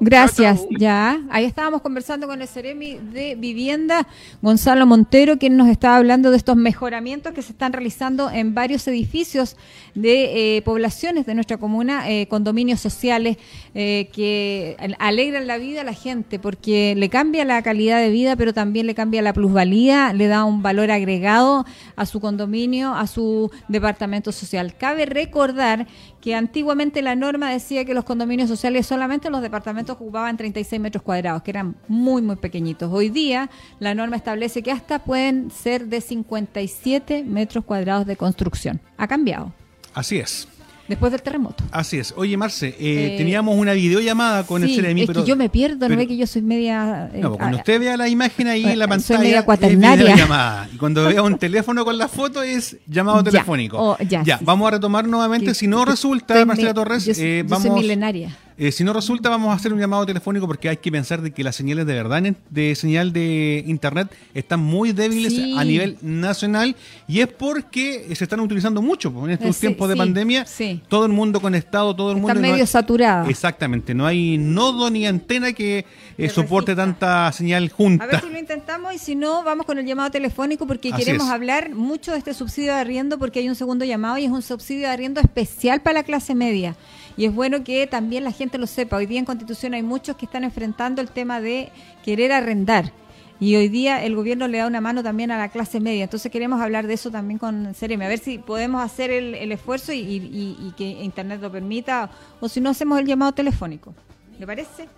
Gracias, ya. Ahí estábamos conversando con el Ceremi de Vivienda, Gonzalo Montero, quien nos estaba hablando de estos mejoramientos que se están realizando en varios edificios de eh, poblaciones de nuestra comuna, eh, condominios sociales eh, que alegran la vida a la gente porque le cambia la calidad de vida, pero también le cambia la plusvalía, le da un valor agregado a su condominio, a su departamento social. Cabe recordar que antiguamente la norma decía que los condominios sociales solamente los departamentos ocupaban 36 metros cuadrados, que eran muy, muy pequeñitos. Hoy día la norma establece que hasta pueden ser de 57 metros cuadrados de construcción. Ha cambiado Así es. después del terremoto. Así es. Oye, Marce, eh, Eh, teníamos una videollamada con el Sí, Ceremi, es pero... que yo me pierdo, no pero- ve que yo soy media... eh, No, cuando ah, usted vea la imagen ahí en la Soy pantalla, media es cuaternaria. Y cuando vea un teléfono con la foto es llamado Ya, telefónico. oh, ya, sí, vamos a retomar nuevamente. que- si no que resulta, Marcela Torres, yo soy- eh, yo soy vamos... milenaria. Eh, si no resulta, vamos a hacer un llamado telefónico porque hay que pensar de que las señales de verdad de señal de internet están muy débiles Sí. a nivel nacional y es porque se están utilizando mucho en estos Eh, sí, tiempos de sí, pandemia. Todo el mundo conectado, todo el Está mundo. no medio hay- saturada. Exactamente, no hay nodo ni antena que eh, soporte tanta señal A junta. ver si lo intentamos y si no, vamos con el llamado telefónico porque Así queremos es. hablar mucho de este subsidio de arriendo porque hay un segundo llamado y es un subsidio de arriendo especial para la clase media. Y es bueno que también la gente lo sepa. Hoy día en Constitución hay muchos que están enfrentando el tema de querer arrendar. Y hoy día el gobierno le da una mano también a la clase media. Entonces queremos hablar de eso también con Ceremi. A ver si podemos hacer el, esfuerzo y que Internet lo permita. O si no, hacemos el llamado telefónico. ¿Le parece?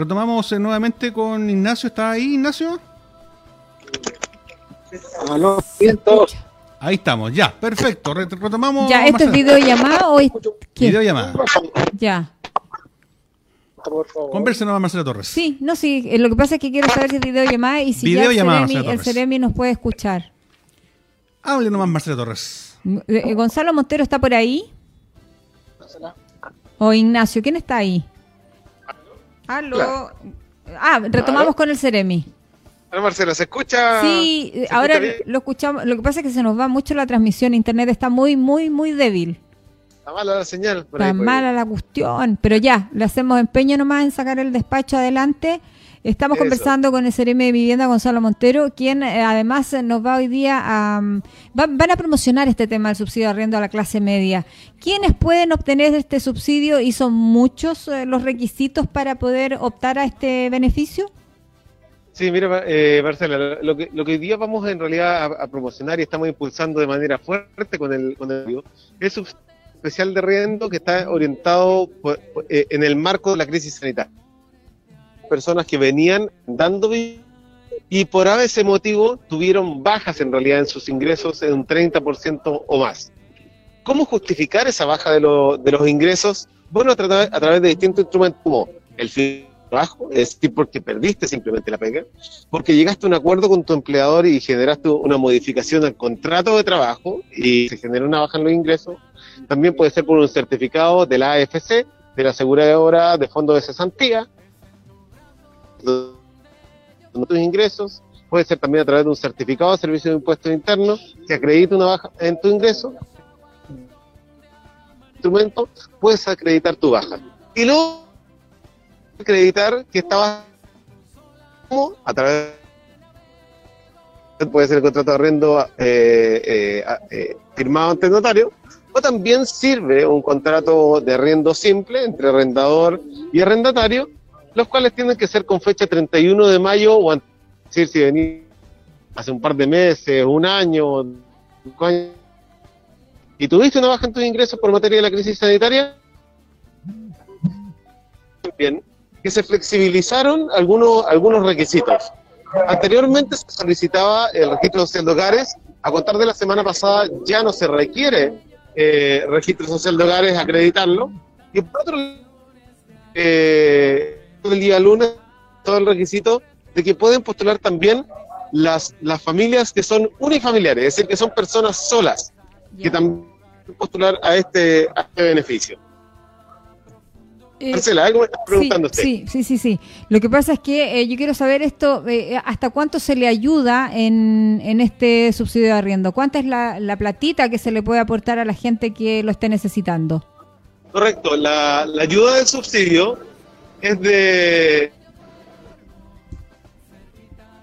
Retomamos eh, nuevamente con Ignacio. ¿Está ahí, Ignacio? Aló, bien, todos. Ahí estamos, ya, perfecto. Re- retomamos. Ya, ¿esto es videollamada o es qué? Videollamada. Ya. Por favor. Converse nomás, Marcela Torres. Sí, no, sí. eh, Lo que pasa es que quiero saber si es videollamada y si Videollamada, ya el Ceremi, el nos puede escuchar. Hable nomás, Marcela Torres. Eh, eh, ¿Gonzalo Montero está por ahí? ¿O Ignacio? ¿Quién está ahí? Aló. Ah, retomamos Aló. con el Ceremi. Hola, Marcela, ¿se escucha? Sí, ¿Se ahora escucha lo escuchamos. Lo que pasa es que se nos va mucho la transmisión. Internet está muy, muy, muy débil. Está mala la señal. por ahí, Está ahí. mala la cuestión, pero ya, le hacemos empeño nomás en sacar el despacho adelante. Estamos Eso. conversando con el CRM de Vivienda, Gonzalo Montero, quien eh, además nos va hoy día a... mm, va- van a promocionar este tema del subsidio de arriendo a la clase media. ¿Quiénes pueden obtener este subsidio y son muchos eh, los requisitos para poder optar a este beneficio? Sí, mira, eh, Marcela, lo que, lo que hoy día vamos en realidad a, promocionar y estamos impulsando de manera fuerte con el, con el es un especial de riendo que está orientado eh, en el marco de la crisis sanitaria. Personas que venían dando y por ese motivo tuvieron bajas en realidad en sus ingresos en un 30% o más. ¿Cómo justificar esa baja de, lo- de los ingresos? Bueno, a, tra- a través de distintos instrumentos como el fin trabajo, es decir, porque perdiste simplemente la pega, porque llegaste a un acuerdo con tu empleador y generaste una modificación al contrato de trabajo y se genera una baja en los ingresos. También puede ser por un certificado de la AFC, de la aseguradora de fondo de cesantía, de tus ingresos. Puede ser también a través de un certificado de servicio de impuestos internos que acredite una baja en tu ingreso. Instrumento, puedes acreditar tu baja. Y luego acreditar que estabas a través puede ser el contrato de arrendo eh, eh, eh, firmado ante el notario o también sirve un contrato de arriendo simple entre arrendador y arrendatario los cuales tienen que ser con fecha 31 de mayo o antes, es decir, si venís hace un par de meses, un año, cinco años, y tuviste una baja en tus ingresos por materia de la crisis sanitaria, bien, que se flexibilizaron algunos, algunos requisitos. Anteriormente se solicitaba el registro social de hogares, a contar de la semana pasada ya no se requiere eh, registro social de hogares, acreditarlo, y por otro lado, eh, el día lunes todo el requisito de que pueden postular también las, las familias que son unifamiliares, es decir, que son personas solas, que también pueden postular a este, a este beneficio. Eh, Marcela, algo me está preguntando usted. Sí, sí, sí, sí. Lo que pasa es que eh, yo quiero saber esto, eh, ¿hasta cuánto se le ayuda en, en este subsidio de arriendo? ¿Cuánta es la, la platita que se le puede aportar a la gente que lo esté necesitando? Correcto, la, la ayuda del subsidio es de...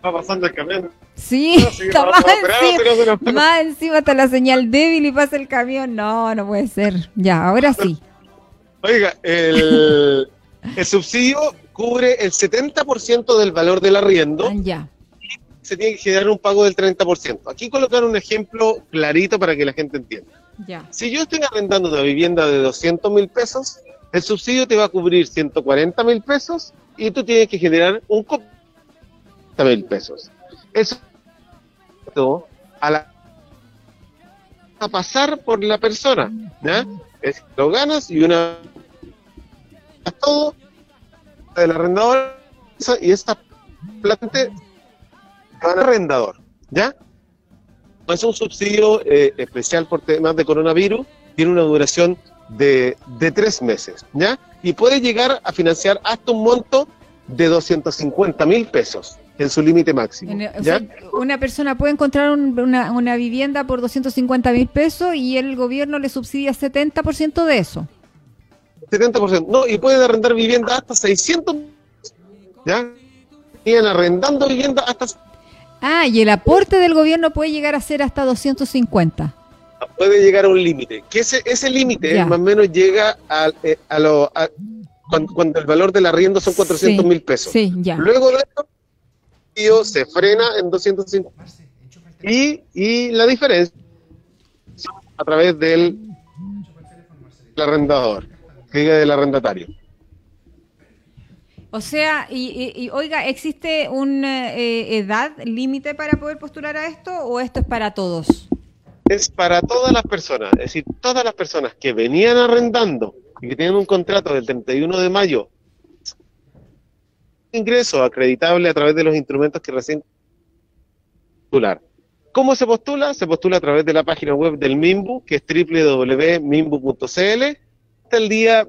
Va pasando el camión. Sí, No, sí, está más, encima, más encima está la señal débil y pasa el camión. No, no puede ser. Ya, ahora sí. Oiga, el, el subsidio cubre el 70% del valor del arriendo, Ah, Ya, se tiene que generar un pago del 30%. Aquí colocar un ejemplo clarito para que la gente entienda. ya. Si yo estoy arrendando una vivienda de 200 mil pesos, el subsidio te va a cubrir 140 mil pesos y tú tienes que generar un mil pesos. Eso a la a pasar por la persona, ¿ya? Es lo ganas y una todo del arrendador y esta planta te va al arrendador, ¿ya? Es un subsidio eh, especial por temas de coronavirus, tiene una duración de, de tres meses, ¿ya? Y puede llegar a financiar hasta un monto de 250 mil pesos en su límite máximo, En- o ¿ya? sea, una persona puede encontrar un- una, una vivienda por 250 mil pesos y el gobierno le subsidia 70% de eso. 70%. No, y pueden arrendar vivienda hasta 600, ¿ya? Siguen arrendando vivienda hasta Ah, y el aporte del gobierno puede llegar a ser hasta 250. puede llegar a un límite. Que ese, ese límite más o menos llega a, eh, a lo a- cuando, cuando el valor del arriendo son 400 mil pesos. Sí, ya. Luego de tío, se frena en 250. Y, y la diferencia a través del, arrendador, que diga del arrendatario. O sea, y, y- y, oiga, ¿existe una eh, edad límite para poder postular a esto o esto es para todos? Es para todas las personas, es decir, todas las personas que venían arrendando y que tienen un contrato del 31 de mayo, ingreso acreditable a través de los instrumentos que recién postular. ¿Cómo se postula? Se postula a través de la página web del MIMBU, que es www.mimbu.cl, hasta el día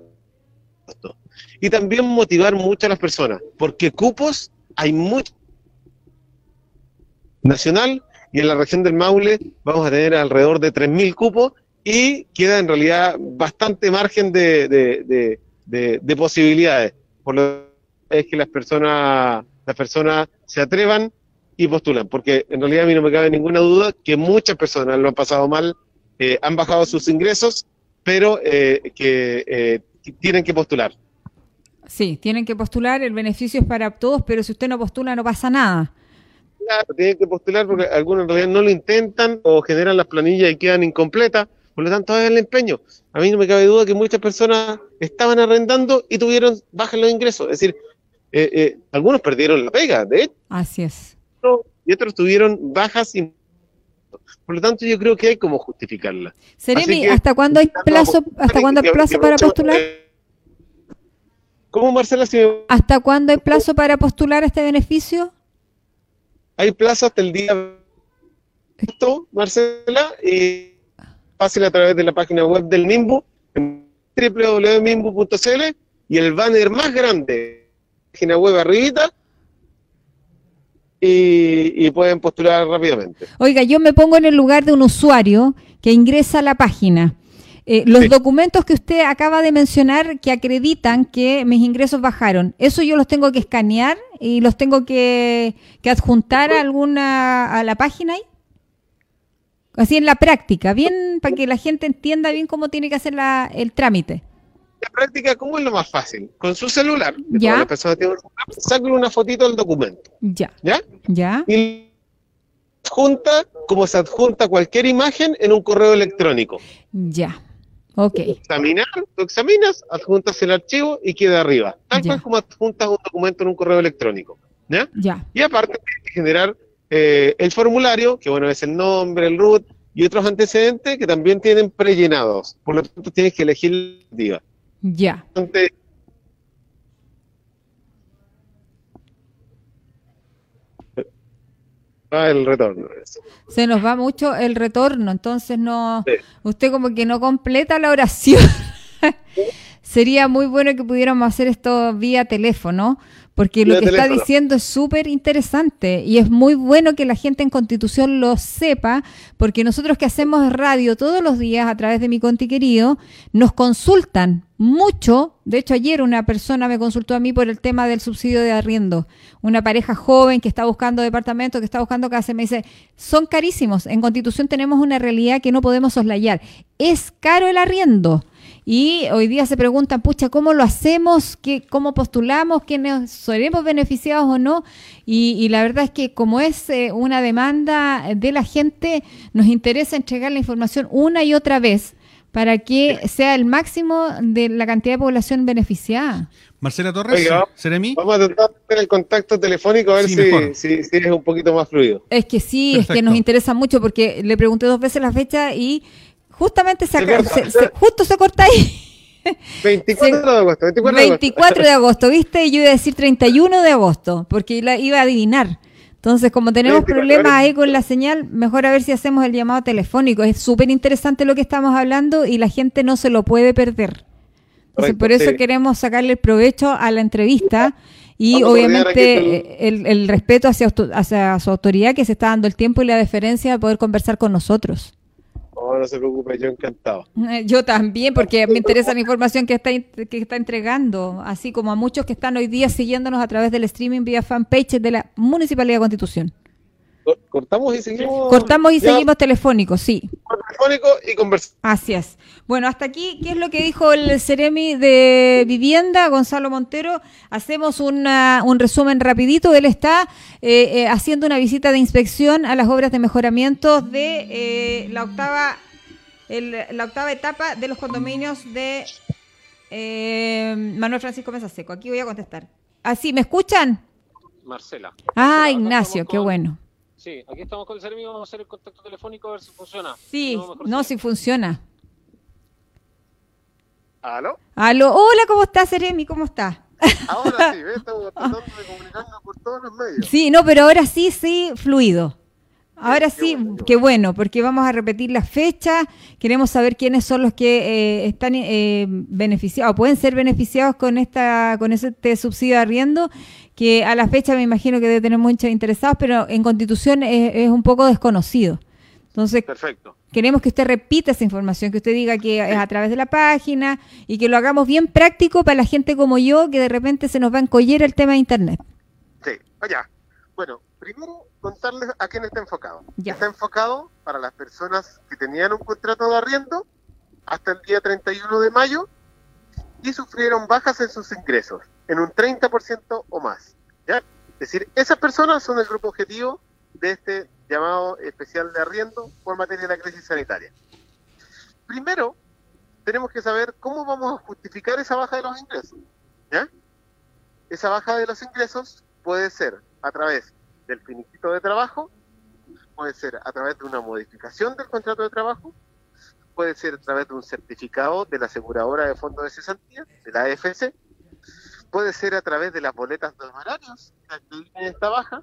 y también motivar mucho a las personas, porque cupos hay muchos nacional y en la región del Maule vamos a tener alrededor de 3.000 cupos y queda en realidad bastante margen de, de, de, de- de posibilidades. Por lo es que las personas, las personas se atrevan y postulan, porque en realidad a mí no me cabe ninguna duda que muchas personas lo han pasado mal, eh, han bajado sus ingresos, pero eh, que eh, tienen que postular. Sí, tienen que postular, el beneficio es para todos, pero si usted no postula no pasa nada. Claro, tienen que postular porque algunos en realidad no lo intentan o generan las planillas y quedan incompletas, por lo tanto hagan el empeño. A mí no me cabe duda que muchas personas estaban arrendando y tuvieron bajas los ingresos, es decir, eh, eh, algunos perdieron la pega, de hecho, Así es. y otros tuvieron bajas y por lo tanto yo creo que hay como justificarla. Seremi, ¿hasta cuándo hay plazo, hasta cuándo hay plazo para postular? ¿Cómo Marcela? Si me- ¿Hasta cuándo hay plazo para postular este beneficio? hay plazo hasta el día esto, Marcela, y fácil a través de la página web del MIMBU, www.mimbu.cl, y el banner más grande, página web arribita, y, y pueden postular rápidamente. Oiga, yo me pongo en el lugar de un usuario que ingresa a la página. Eh, los Sí. documentos que usted acaba de mencionar que acreditan que mis ingresos bajaron, ¿eso yo los tengo que escanear y los tengo que, que adjuntar a alguna a la página ahí? Así en la práctica, bien para que la gente entienda bien cómo tiene que hacer la, el trámite. La práctica, ¿cómo es lo más fácil? Con su celular, Ya. todas las personas tienen un celular, sáquenle una fotito del documento, Ya, ¿ya? ya, Y adjunta como se adjunta cualquier imagen en un correo electrónico. ya. Ok, examinar, tú examinas, adjuntas el archivo y queda arriba. Tal cual como adjuntas un documento en un correo electrónico. ¿ya? ya. Y aparte tienes que generar eh, el formulario, que bueno, es el nombre, el root y otros antecedentes que también tienen prellenados. Por lo tanto, tienes que elegir la alternativa. Ya. Ah, el retorno. Se nos va mucho el retorno, entonces no, Sí. usted como que no completa la oración. sería muy bueno que pudiéramos hacer esto vía teléfono, porque lo que está diciendo es súper interesante y es muy bueno que la gente en Constitución lo sepa, porque nosotros que hacemos radio todos los días a través de mi Conti querido, nos consultan mucho. De hecho, ayer una persona me consultó a mí por el tema del subsidio de arriendo. Una pareja joven que está buscando departamento, que está buscando casa, me dice, son carísimos. En Constitución tenemos una realidad que no podemos soslayar. Es caro el arriendo. Y hoy día se preguntan, pucha, ¿cómo lo hacemos? ¿Qué, ¿Cómo postulamos? ¿Quiénes seremos beneficiados o no? Y, y la verdad es que como es eh, una demanda de la gente, nos interesa entregar la información una y otra vez para que sea el máximo de la cantidad de población beneficiada. Marcela Torres, Oiga, Seremi. Vamos a tratar de tener el contacto telefónico a ver Sí, si, mejor. si, si es un poquito más fluido. Es que sí, es que nos interesa mucho porque le pregunté dos veces la fecha y justamente se, justo se corta ahí. 24 Sí. de agosto, 24 de agosto. 24 de agosto, ¿viste? Y yo iba a decir 31 de agosto, porque la iba a adivinar. Entonces, como tenemos 24 problemas ahí con la señal, mejor a ver si hacemos el llamado telefónico. Es súper interesante lo que estamos hablando y la gente no se lo puede perder. Entonces, por eso queremos sacarle el provecho a la entrevista y Vamos obviamente eh, el, el respeto hacia, hacia su autoridad que se está dando el tiempo y la deferencia de poder conversar con nosotros. Oh, no se preocupe, yo encantado. Eh, Yo también, porque me interesa la información que está, que está entregando, así como a muchos que están hoy día siguiéndonos a través del streaming vía fanpage de la Municipalidad de Constitución. Cor- Cortamos y seguimos. Cortamos y Ya, seguimos telefónicos, sí, por telefónico y conversamos. así es. Bueno, hasta aquí, ¿qué es lo que dijo el Ceremi de Vivienda, Gonzalo Montero? Hacemos una- un resumen rapidito. Él está eh, eh, haciendo una visita de inspección a las obras de mejoramiento de eh, la octava el- la octava etapa de los condominios de eh, Manuel Francisco Mesa Seco. Aquí voy a contestar. Así, ¿me escuchan? Marcela. Ah, Marcela, Ignacio, qué con- bueno. Sí, aquí estamos con el Ceremi, vamos a hacer el contacto telefónico a ver si funciona. Sí, no, sí. sí funciona. ¿Aló? Aló, hola, ¿cómo estás, Seremi? ¿Cómo estás? Ahora sí, ¿ves? estamos tratando de comunicarnos por todos los medios. Sí, no, pero ahora sí, sí, fluido. Ahora sí, qué qué bueno, porque vamos a repetir la fecha. Queremos saber quiénes son los que eh, están eh, beneficiados, o pueden ser beneficiados con esta, con este subsidio de arriendo, que a la fecha me imagino que debe tener muchos interesados, pero en Constitución es, es un poco desconocido. Entonces, Perfecto. queremos que usted repita esa información, que usted diga que es a través de la página y que lo hagamos bien práctico para la gente como yo, que de repente se nos va a encoller el tema de Internet. Sí, allá. Bueno, primero contarles a quién está enfocado. Ya. Está enfocado para las personas que tenían un contrato de arriendo hasta el día 31 de mayo y sufrieron bajas en sus ingresos, en un 30% o más. ¿ya? Es decir, esas personas son el grupo objetivo de este llamado especial de arriendo por materia de la crisis sanitaria. Primero, tenemos que saber cómo vamos a justificar esa baja de los ingresos. ¿ya? Esa baja de los ingresos puede ser a través del finiquito de trabajo, puede ser a través de una modificación del contrato de trabajo, puede ser a través de un certificado de la aseguradora de fondos de cesantía, de la AFC, puede ser a través de las boletas de honorarios que esta baja,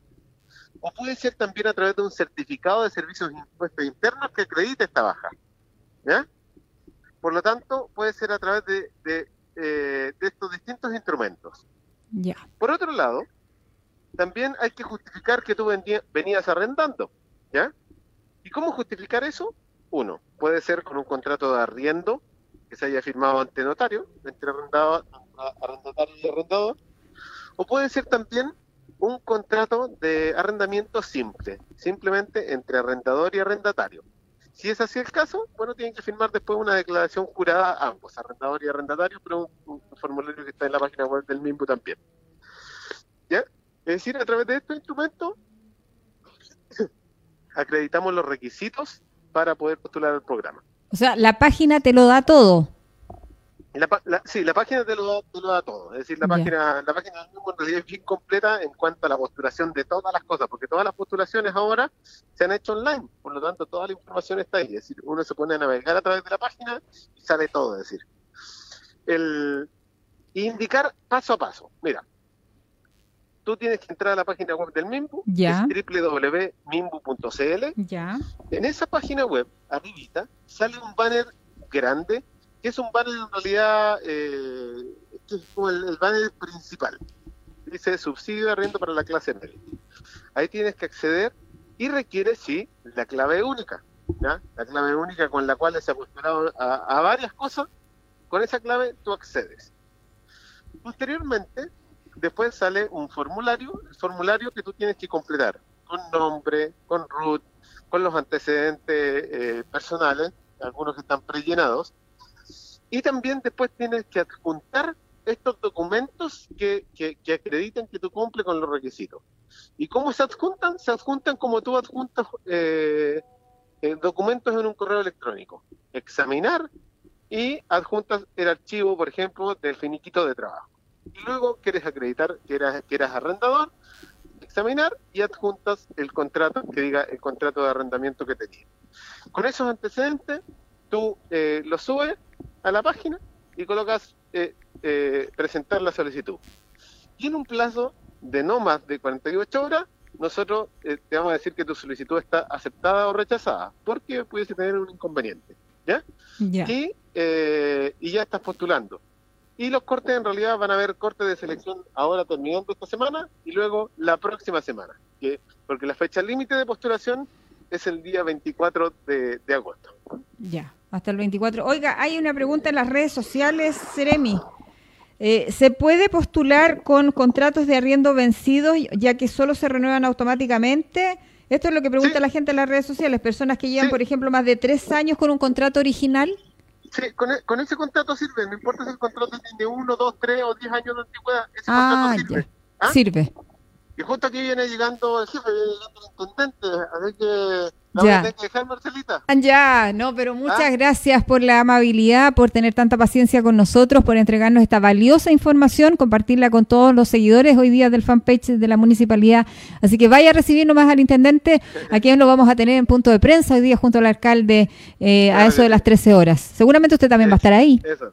o puede ser también a través de un certificado de servicios de impuestos internos que acredite esta baja. ¿Ya? Por lo tanto, puede ser a través de, de, eh, de estos distintos instrumentos. Ya. Por otro lado, también hay que justificar que tú venías arrendando, ¿ya? ¿Y cómo justificar eso? Uno, puede ser con un contrato de arriendo que se haya firmado ante notario, entre arrendado- arrendatario y arrendador, o puede ser también un contrato de arrendamiento simple, simplemente entre arrendador y arrendatario. Si es así el caso, bueno, tienen que firmar después una declaración jurada ambos, arrendador y arrendatario, pero un, un formulario que está en la página web del MIMBU también. ¿Ya? Es decir, a través de estos instrumentos acreditamos los requisitos para poder postular al programa. O sea, la página te lo da todo. La, la- sí, la página te lo, da, te lo da todo. Es decir, la página, la página en realidad es bien completa en cuanto a la postulación de todas las cosas, porque todas las postulaciones ahora se han hecho online, por lo tanto toda la información está ahí. Es decir, uno se pone a navegar a través de la página y sale todo. Es decir, el indicar paso a paso. Mira, tú tienes que entrar a la página web del MIMBU, Ya. es www.mimbu.cl. Ya. En esa página web, arribita, sale un banner grande que es un banner en realidad, eh, que es como el, el banner principal. Dice subsidio de arriendo para la clase media. Ahí tienes que acceder y requiere, sí, la clave única. ¿ya? La clave única con la cual se ha postulado a, a varias cosas. Con esa clave tú accedes. Posteriormente, después sale un formulario, el formulario que tú tienes que completar con nombre, con root, con los antecedentes eh, personales, algunos que están prellenados, y también después tienes que adjuntar estos documentos que, que, que acrediten que tú cumples con los requisitos. ¿Y cómo se adjuntan? Se adjuntan como tú adjuntas eh, eh, documentos en un correo electrónico. Examinar y adjuntas el archivo, por ejemplo, del finiquito de trabajo. Y luego quieres acreditar que eras, que eras arrendador, examinar y adjuntas el contrato que diga el contrato de arrendamiento que tenías. Con esos antecedentes, tú eh, los subes a la página y colocas eh, eh, presentar la solicitud. Y en un plazo de no más de 48 horas, nosotros eh, te vamos a decir que tu solicitud está aceptada o rechazada, porque pudiese tener un inconveniente. ¿Ya? Ya. y, eh, y ya estás postulando. Y los cortes en realidad van a haber cortes de selección ahora terminando esta semana y luego la próxima semana, que, porque la fecha límite de postulación es el día 24 de, de agosto. Ya, hasta el 24. Oiga, hay una pregunta en las redes sociales, Seremi. Eh, ¿Se puede postular con contratos de arriendo vencidos, ya que solo se renuevan automáticamente? Esto es lo que pregunta Sí. la gente en las redes sociales. Personas que llevan, Sí. por ejemplo, más de tres años con un contrato original. Sí, con, e- con ese contrato sirve, no importa si el contrato tiene uno, dos, tres o diez años de antigüedad, ese Ah, contrato sirve. ¿Ah? Sirve. Y justo aquí viene llegando el jefe, viene llegando el intendente, así que la Ya. voy a que dejar, Marcelita. Ya, no, pero muchas Ah. gracias por la amabilidad, por tener tanta paciencia con nosotros, por entregarnos esta valiosa información, compartirla con todos los seguidores hoy día del fanpage de la municipalidad. Así que vaya a recibir nomás al intendente, a quien lo vamos a tener en punto de prensa hoy día junto al alcalde eh, a eso de las sí. 13 horas. Seguramente usted también va a estar ahí. Eso.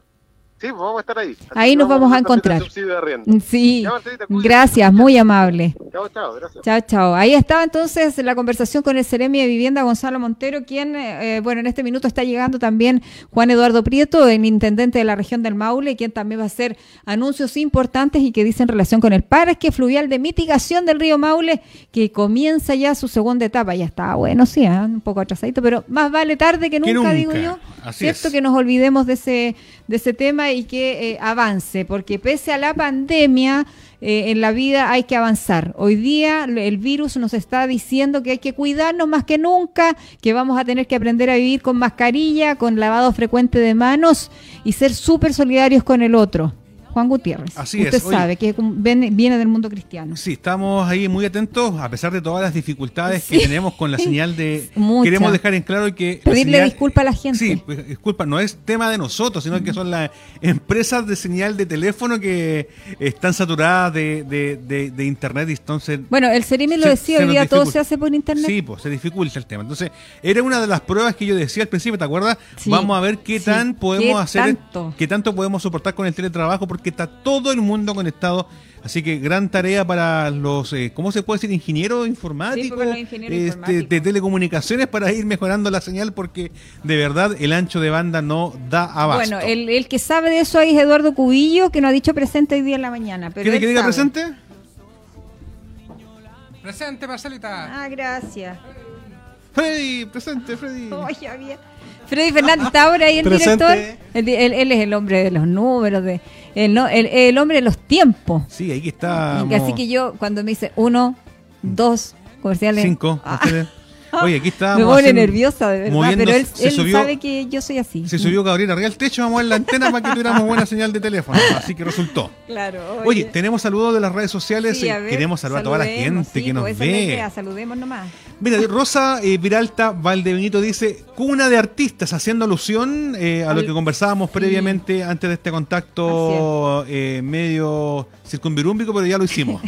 Sí, pues vamos a estar ahí. Así Ahí nos vamos a encontrar. Sí, Ya, gracias, muy amable. Chao, chao, gracias. Chao, chao. Ahí estaba entonces la conversación con el Ceremi de Vivienda, Gonzalo Montero, quien, eh, bueno, en este minuto está llegando también Juan Eduardo Prieto, el intendente de la región del Maule, quien también va a hacer anuncios importantes y que dice en relación con el parque fluvial de mitigación del río Maule, que comienza ya su segunda etapa. Ya está bueno, sí, ¿eh? un poco atrasadito, pero más vale tarde que nunca, nunca. digo yo. Así ¿Cierto? es. Que nos olvidemos de ese, de ese tema y que eh, avance, porque pese a la pandemia, eh, en la vida hay que avanzar. Hoy día el virus nos está diciendo que hay que cuidarnos más que nunca, que vamos a tener que aprender a vivir con mascarilla, con lavado frecuente de manos y ser súper solidarios con el otro. Juan Gutiérrez, Así usted es. Oye. sabe que viene del mundo cristiano. Sí, estamos ahí muy atentos, a pesar de todas las dificultades Sí. que tenemos con la señal de... Mucha. Queremos dejar en claro que... Pedirle señal- disculpa a la gente. Sí, pues, disculpa, no es tema de nosotros, sino que son las empresas de señal de teléfono que están saturadas de, de, de- de internet y entonces... Bueno, el Ceremi lo decía, hoy día todo se hace por internet. Sí, pues se dificulta el tema. Entonces, era una de las pruebas que yo decía al principio, ¿te acuerdas? Sí, Vamos a ver qué tan podemos qué hacer, tanto. qué tanto podemos soportar con el teletrabajo, porque está todo el mundo conectado. Así que gran tarea para los, eh, ¿cómo se puede decir? Ingenieros informáticos, Sí, este, informáticos. de telecomunicaciones para ir mejorando la señal, porque de verdad el ancho de banda no da abasto. Bueno, el, el que sabe de eso ahí es Eduardo Cubillo, que nos ha dicho presente hoy día en la mañana. Pero ¿Quiere que diga sabe. presente? Presente, Marcelita. Ah, gracias. Freddy, presente, Freddy. Había- Freddy Fernández está ahora ahí el Presente. director. Él, él- él es el hombre de los números, de el, no, el, el hombre de los tiempos. Sí, ahí que está. Así que yo, cuando me dice uno, dos comerciales. Cinco. ah, ustedes. Oye, aquí está. me pone nerviosa, de verdad. Pero él, él subió- sabe que yo soy así. Se subió Gabriel arriba al techo, vamos a ver la antena para que tuviéramos buena señal de teléfono. Así que resultó. Claro. Oye, tenemos saludos de las redes sociales. sí, eh, ver, Queremos saludar a toda la gente sí, que nos pues ve. idea, saludemos nomás. Mira, Rosa eh, Viralta Valdebenito dice, cuna de artistas, haciendo alusión eh, a lo que conversábamos sí. previamente antes de este contacto eh, medio circunvirúmbico, pero ya lo hicimos.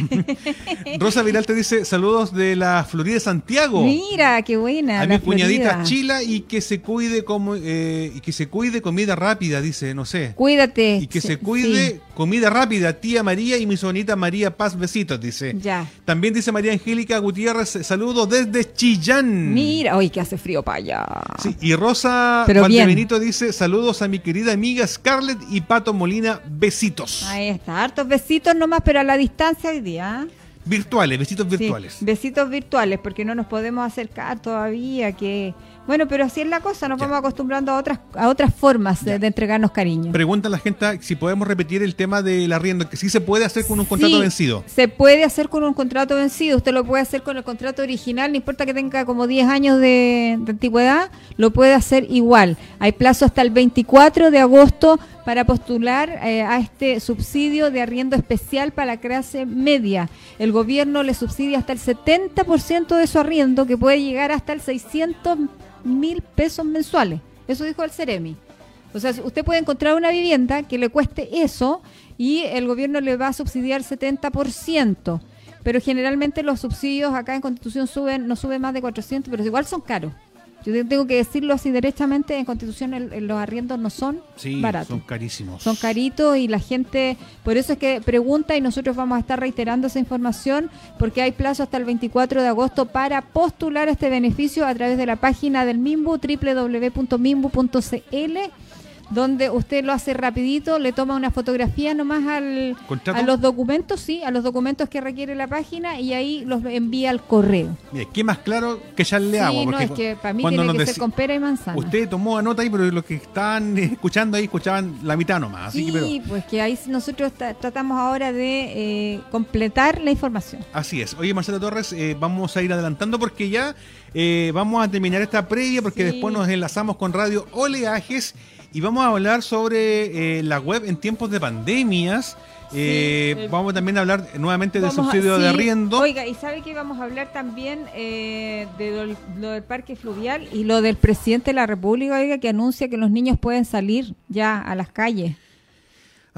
Rosa Viralta dice, saludos de la Florida de Santiago. Mira, qué buena. A mi cuñadita. Chila y que se cuide como eh, y que se cuide comida rápida, dice, no sé. Cuídate. Y que se cuide sí, comida rápida, tía María y mi sonita María Paz, besitos, dice. Ya. También dice María Angélica Gutiérrez, saludos desde de Chillán. Mira, hoy que hace frío para allá. Sí, y Rosa Valdebenito dice: Saludos a mi querida amiga Scarlett y Pato Molina, besitos. Ahí está, hartos besitos nomás, pero a la distancia hoy día. Virtuales, besitos Sí, virtuales. besitos virtuales, porque no nos podemos acercar todavía, que... Bueno, pero así es la cosa, nos Ya. vamos acostumbrando a otras a otras formas de, de entregarnos cariño. Pregunta la gente si podemos repetir el tema del arriendo, que sí se puede hacer con un contrato Sí, vencido. Se puede hacer con un contrato vencido, usted lo puede hacer con el contrato original, no importa que tenga como 10 años de, de antigüedad, lo puede hacer igual. Hay plazo hasta el 24 de agosto para postular eh, a este subsidio de arriendo especial para la clase media. El gobierno le subsidia hasta el 70% de su arriendo, que puede llegar hasta el 600 mil pesos mensuales. Eso dijo el Ceremi. O sea, usted puede encontrar una vivienda que le cueste eso y el gobierno le va a subsidiar 70%. Pero generalmente los subsidios acá en Constitución suben, no suben más de 400, pero igual son caros. Yo te- tengo que decirlo así derechamente, en Constitución el- el- los arriendos no son Sí, baratos. son carísimos. Son caritos y la gente, por eso es que pregunta y nosotros vamos a estar reiterando esa información porque hay plazo hasta el 24 de agosto para postular este beneficio a través de la página del MIMBU, www.mimbu.cl, donde usted lo hace rapidito, le toma una fotografía nomás al, ¿Contrato? a los documentos, sí, a los documentos que requiere la página y ahí los envía al correo. Mire, ¿qué más claro que echarle sí, agua? no, es que para mí cuando tiene que ser deci- con pera y manzana. Usted tomó nota ahí, pero los que estaban escuchando ahí escuchaban la mitad nomás. Así sí, que, pero, pues que ahí nosotros ta- tratamos ahora de eh, completar la información. Así es. Oye, Marcelo Torres, eh, vamos a ir adelantando porque ya eh, vamos a terminar esta previa porque Sí. después nos enlazamos con Radio Oleajes y vamos a hablar sobre eh, la web en tiempos de pandemias. Eh, eh, vamos también a hablar nuevamente a- subsidio de arriendo. Oiga, y sabe que vamos a hablar también eh, de lo, lo del parque fluvial y lo del presidente de la República, oiga, que anuncia que los niños pueden salir ya a las calles.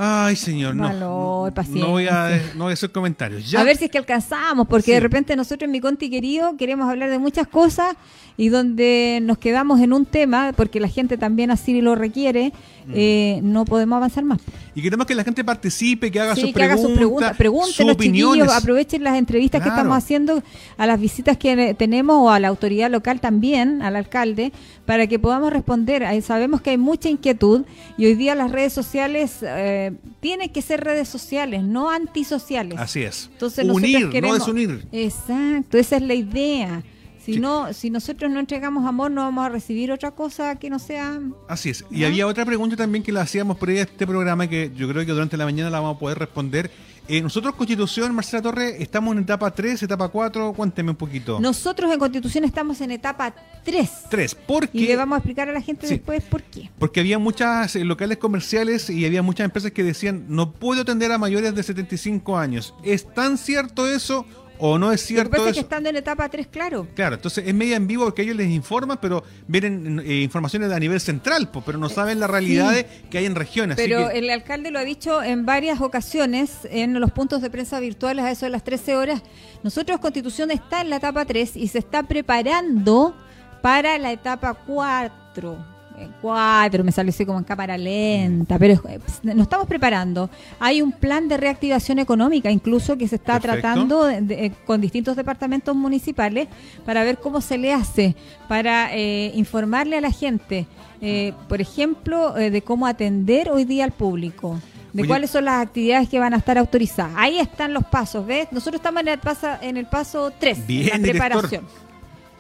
Ay, señor, no. Valor, no, voy a, no voy a hacer comentarios. Ya. A ver si es que alcanzamos, porque Sí. de repente nosotros en mi Conti querido queremos hablar de muchas cosas y donde nos quedamos en un tema, porque la gente también así lo requiere, Mm. eh, no podemos avanzar más. Y queremos que la gente participe, que haga Sí, sus que haga sus preguntas, opiniones. chiquillos, aprovechen las entrevistas que estamos haciendo a las visitas que tenemos o a la autoridad local también, al alcalde, para que podamos responder. Sabemos que hay mucha inquietud y hoy día las redes sociales eh, tienen que ser redes sociales, no antisociales. Así es. Entonces Unir, queremos- no desunir. Exacto, esa es la idea. Si Sí. no, si nosotros no entregamos amor, no vamos a recibir otra cosa que no sea Así es. Y había otra pregunta también que la hacíamos por ahí a este programa que yo creo que durante la mañana la vamos a poder responder. Eh, nosotros, Constitución, Marcela Torres, estamos en etapa 3, etapa 4. Cuénteme un poquito. Nosotros en Constitución estamos en etapa 3. 3. Y Porque, le vamos a explicar a la gente Sí. después por qué. porque había muchas eh, locales comerciales y había muchas empresas que decían no puedo atender a mayores de 75 años. ¿Es tan cierto eso o no es Lo que cierto es que estando en etapa 3, claro. Claro, entonces es media en vivo porque ellos les informan, pero vienen eh, informaciones a nivel central, pero no saben las realidades que hay en regiones. así Pero que- el alcalde lo ha dicho en varias ocasiones en los puntos de prensa virtuales a eso de las 13 horas. Nosotros Constitución está en la etapa 3 y se está preparando para la etapa 4. 4, me salió así como en cámara lenta, pero eh, nos estamos preparando. Hay un plan de reactivación económica incluso que se está Perfecto. tratando de- de- eh, con distintos departamentos municipales para ver cómo se le hace, para eh, informarle a la gente, eh, por ejemplo, eh, de cómo atender hoy día al público. De Oye. cuáles son las actividades que van a estar autorizadas. Ahí están los pasos, ¿ves? Nosotros estamos en el, pasa- en el paso 3, Bien, la director.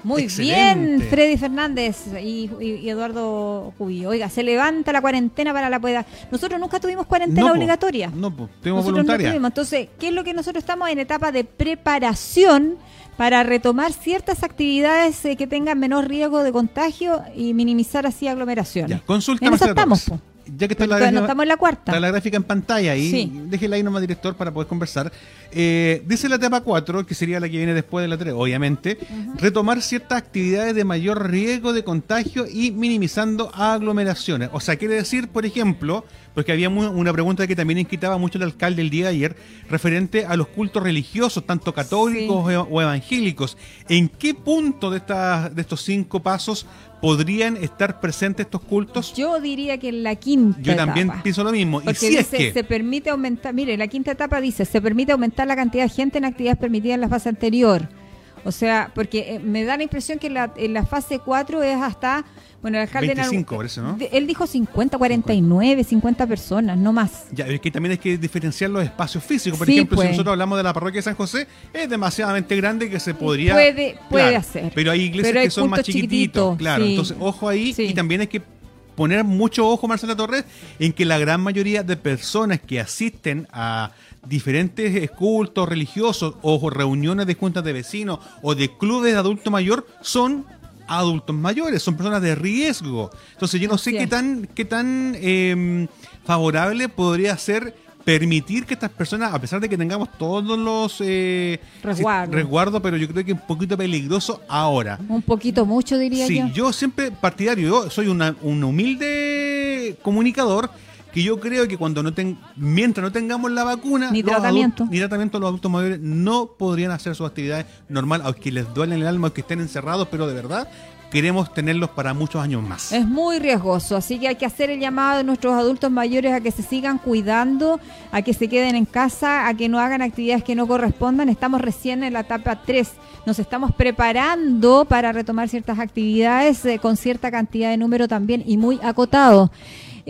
Muy Excelente. bien, Freddy Fernández y, y- y Eduardo Cubillo. Oiga, se levanta la cuarentena para la pueda. Nosotros nunca tuvimos cuarentena No, po. obligatoria. No, pues, tuvimos Nosotros no voluntaria. tuvimos. Entonces, ¿qué es lo que nosotros estamos en etapa de preparación para retomar ciertas actividades eh, que tengan menor riesgo de contagio y minimizar así aglomeraciones? Ya, consulta En eso estamos, po. Ya que está la, gráfica- estamos en la cuarta. está la gráfica en pantalla ahí, Sí. déjela ahí nomás, director, para poder conversar. Eh, dice la etapa 4, que sería la que viene después de la 3, obviamente, retomar ciertas actividades de mayor riesgo de contagio y minimizando aglomeraciones. O sea, quiere decir, por ejemplo, porque había una pregunta que también inquietaba mucho el alcalde el día de ayer, referente a los cultos religiosos, tanto católicos Sí. o- evangélicos. ¿En qué punto de, estas de estos cinco pasos podrían estar presentes estos cultos? Yo diría que en la quinta Yo también etapa. pienso lo mismo. Y Porque si es que... se permite aumentar, mire, la quinta etapa dice, se permite aumentar la cantidad de gente en actividades permitidas en la fase anterior. O sea, porque eh, me da la impresión que la, en la fase 4 es hasta, bueno, el alcalde... en algún- 25 parece, ¿no? Él dijo 50, 49, 50 personas, no más. Ya, es que también hay que diferenciar los espacios físicos. Por Sí, ejemplo, pues. si nosotros hablamos de la parroquia de San José, es demasiadamente grande que se podría. Puede- puede Claro, hacer. Pero hay iglesias Pero hay que son más chiquititos. Claro, sí. entonces ojo ahí. Sí. Y también hay que poner mucho ojo, Marcela Torres, en que la gran mayoría de personas que asisten a diferentes eh, cultos religiosos o reuniones de juntas de vecinos o de clubes de adulto mayor son adultos mayores, son personas de riesgo. Entonces yo no sé qué tan, qué tan eh, favorable podría ser permitir que estas personas, a pesar de que tengamos todos los eh, Resguardos. resguardos, pero yo creo que es un poquito peligroso ahora. Un poquito mucho, diría Sí, yo. yo siempre partidario, yo soy una- un humilde comunicador que yo creo que cuando no ten, mientras no tengamos la vacuna, Ni tratamiento. ni tratamiento, los adultos mayores no podrían hacer sus actividades normal, aunque les duele el alma, aunque estén encerrados, pero de verdad queremos tenerlos para muchos años más. Es muy riesgoso, así que hay que hacer el llamado a nuestros adultos mayores a que se sigan cuidando, a que se queden en casa, a que no hagan actividades que no correspondan. Estamos recién en la etapa 3, nos estamos preparando para retomar ciertas actividades eh, con cierta cantidad de número también y muy acotado.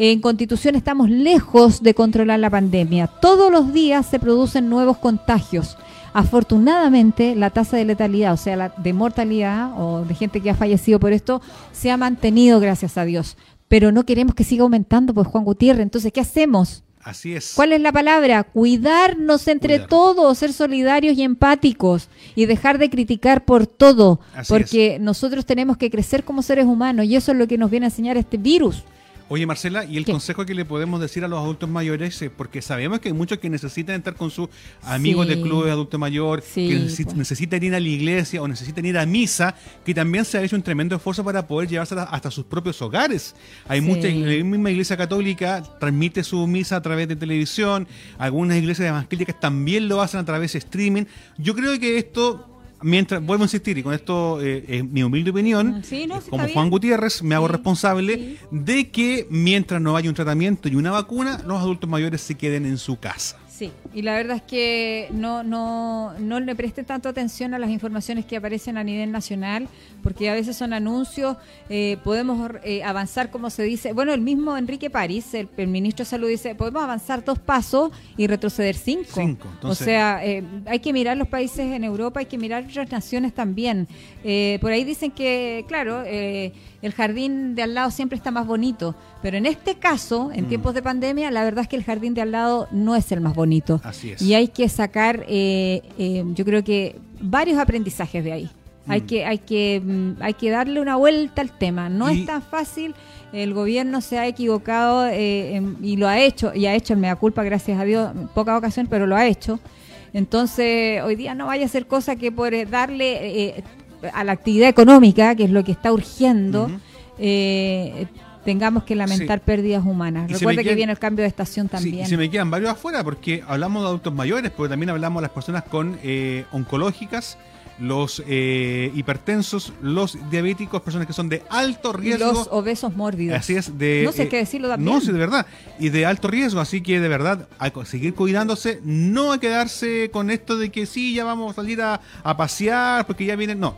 En Constitución estamos lejos de controlar la pandemia. Todos los días se producen nuevos contagios. Afortunadamente, la tasa de letalidad, o sea, la de mortalidad o de gente que ha fallecido por esto, se ha mantenido, gracias a Dios. Pero no queremos que siga aumentando, pues Juan Gutiérrez. Entonces, ¿qué hacemos? Así es. ¿Cuál es la palabra? Cuidarnos entre Cuidar. todos, ser solidarios y empáticos y dejar de criticar por todo, Así porque nosotros tenemos que crecer como seres humanos y eso es lo que nos viene a enseñar este virus. Oye, Marcela, ¿y el ¿Qué? consejo que le podemos decir a los adultos mayores? eh, Porque sabemos que hay muchos que necesitan estar con sus amigos Sí. de club de adulto mayor, Sí, que pues. necesitan ir a la iglesia o necesitan ir a misa, que también se ha hecho un tremendo esfuerzo para poder llevársela hasta sus propios hogares. Hay Sí. muchas, la misma iglesia católica transmite su misa a través de televisión, algunas iglesias evangélicas también lo hacen a través de streaming. Yo creo que esto... Mientras, vuelvo a insistir, y con esto eh, es mi humilde opinión, Sí, no, sí, como Juan bien. Gutiérrez, me hago responsable de que mientras no haya un tratamiento y una vacuna, los adultos mayores se queden en su casa. Sí, y la verdad es que no, no, no le presten tanto atención a las informaciones que aparecen a nivel nacional, porque a veces son anuncios, eh, podemos eh, avanzar, como se dice, bueno, el mismo Enrique París, el, el ministro de Salud, dice, podemos avanzar dos pasos y retroceder cinco. Cinco, entonces- o sea, eh, hay que mirar los países en Europa, hay que mirar otras naciones también. Eh, por ahí dicen que, claro, eh, el jardín de al lado siempre está más bonito, pero en este caso, en Mm. tiempos de pandemia, la verdad es que el jardín de al lado no es el más bonito. Así es. Y hay que sacar, eh, eh, yo creo que varios aprendizajes de ahí. Hay Mm. que, hay que, mm, hay que darle una vuelta al tema. No Y- es tan fácil. El gobierno se ha equivocado eh, en- y lo ha hecho y ha hecho el mea culpa, gracias a Dios, en pocas ocasiones, pero lo ha hecho. Entonces, hoy día no vaya a ser cosa que por eh, darle eh, a la actividad económica, que es lo que está urgiendo, eh, tengamos que lamentar Sí. pérdidas humanas. Recuerde que viene el cambio de estación Sí, también. y se me quedan varios afuera porque hablamos de adultos mayores, pero también hablamos de las personas con eh, oncológicas, los eh, hipertensos, los diabéticos, personas que son de alto riesgo. los obesos mórbidos. Así es, de. No sé eh, qué decirlo también. No, sí, de verdad. Y de alto riesgo, así que de verdad, a co- seguir cuidándose, no a quedarse con esto de que sí, ya vamos a salir a, a pasear, porque ya vienen. No.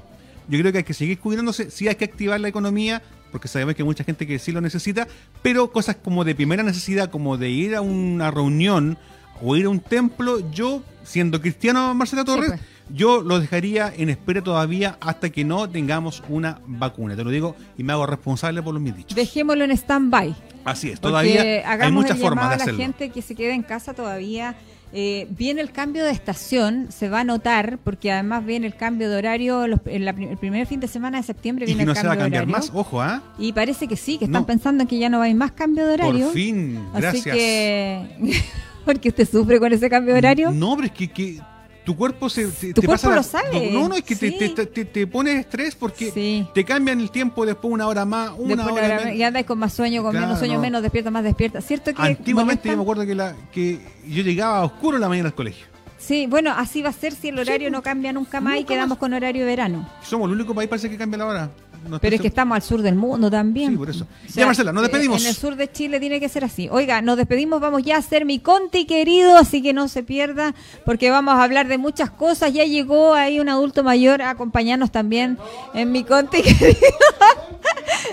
Yo creo que hay que seguir cuidándose, sí hay que activar la economía, porque sabemos que hay mucha gente que sí lo necesita, pero cosas como de primera necesidad, como de ir a una reunión o ir a un templo, yo, siendo cristiano, Marcela Torres, pues. yo lo dejaría en espera todavía hasta que no tengamos una vacuna. Te lo digo y me hago responsable por los mis dichos. Dejémoslo en stand-by. Así es, todavía hay muchas el formas de a la hacerlo. gente que se quede en casa todavía. Eh, viene el cambio de estación, se va a notar, porque además viene el cambio de horario, los- en la el primer fin de semana de septiembre Y viene que no el se cambio va a cambiar de más, horario. ojo, ¿ah? Y parece que sí, que están No. pensando en que ya no va a haber más cambio de horario. Por fin, Así gracias. que, porque usted sufre con ese cambio de horario. No, pero es que, que tu cuerpo se te, Tu te cuerpo pasa la- lo sabe, No, no, es que te, sí. te, te, estrés porque Sí. te cambian el tiempo después una hora más, una Después hora menos. y andas con más sueño, con Claro, menos sueño, no. menos despierta, más despierta. ¿Cierto que Antiguamente yo me acuerdo que, la, que yo llegaba a oscuro en la mañana al colegio. Sí, bueno, así va a ser si el horario no cambia nunca más y quedamos más. con horario de verano. Somos el único país parece que cambia la hora. No Pero es que estamos al sur del mundo también. Sí, por eso. O Ya, Marcela, nos eh, despedimos. En el sur de Chile tiene que ser así. Oiga, nos despedimos, vamos ya a hacer mi conti querido, así que no se pierda, porque vamos a hablar de muchas cosas. Ya llegó ahí un adulto mayor a acompañarnos también en mi conti querido.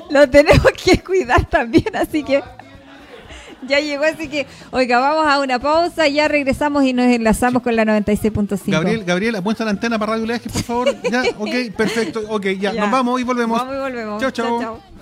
Lo tenemos que cuidar también, así que ya llegó, así que, oiga, vamos a una pausa, ya regresamos y nos enlazamos con la 96.5. Gabriel, Gabriel, apunta la antena para Radio Leaje, por favor. Ya, ok, perfecto. Ok, ya, Ya. nos vamos y volvemos. Vamos y volvemos. Chao, chao. chao.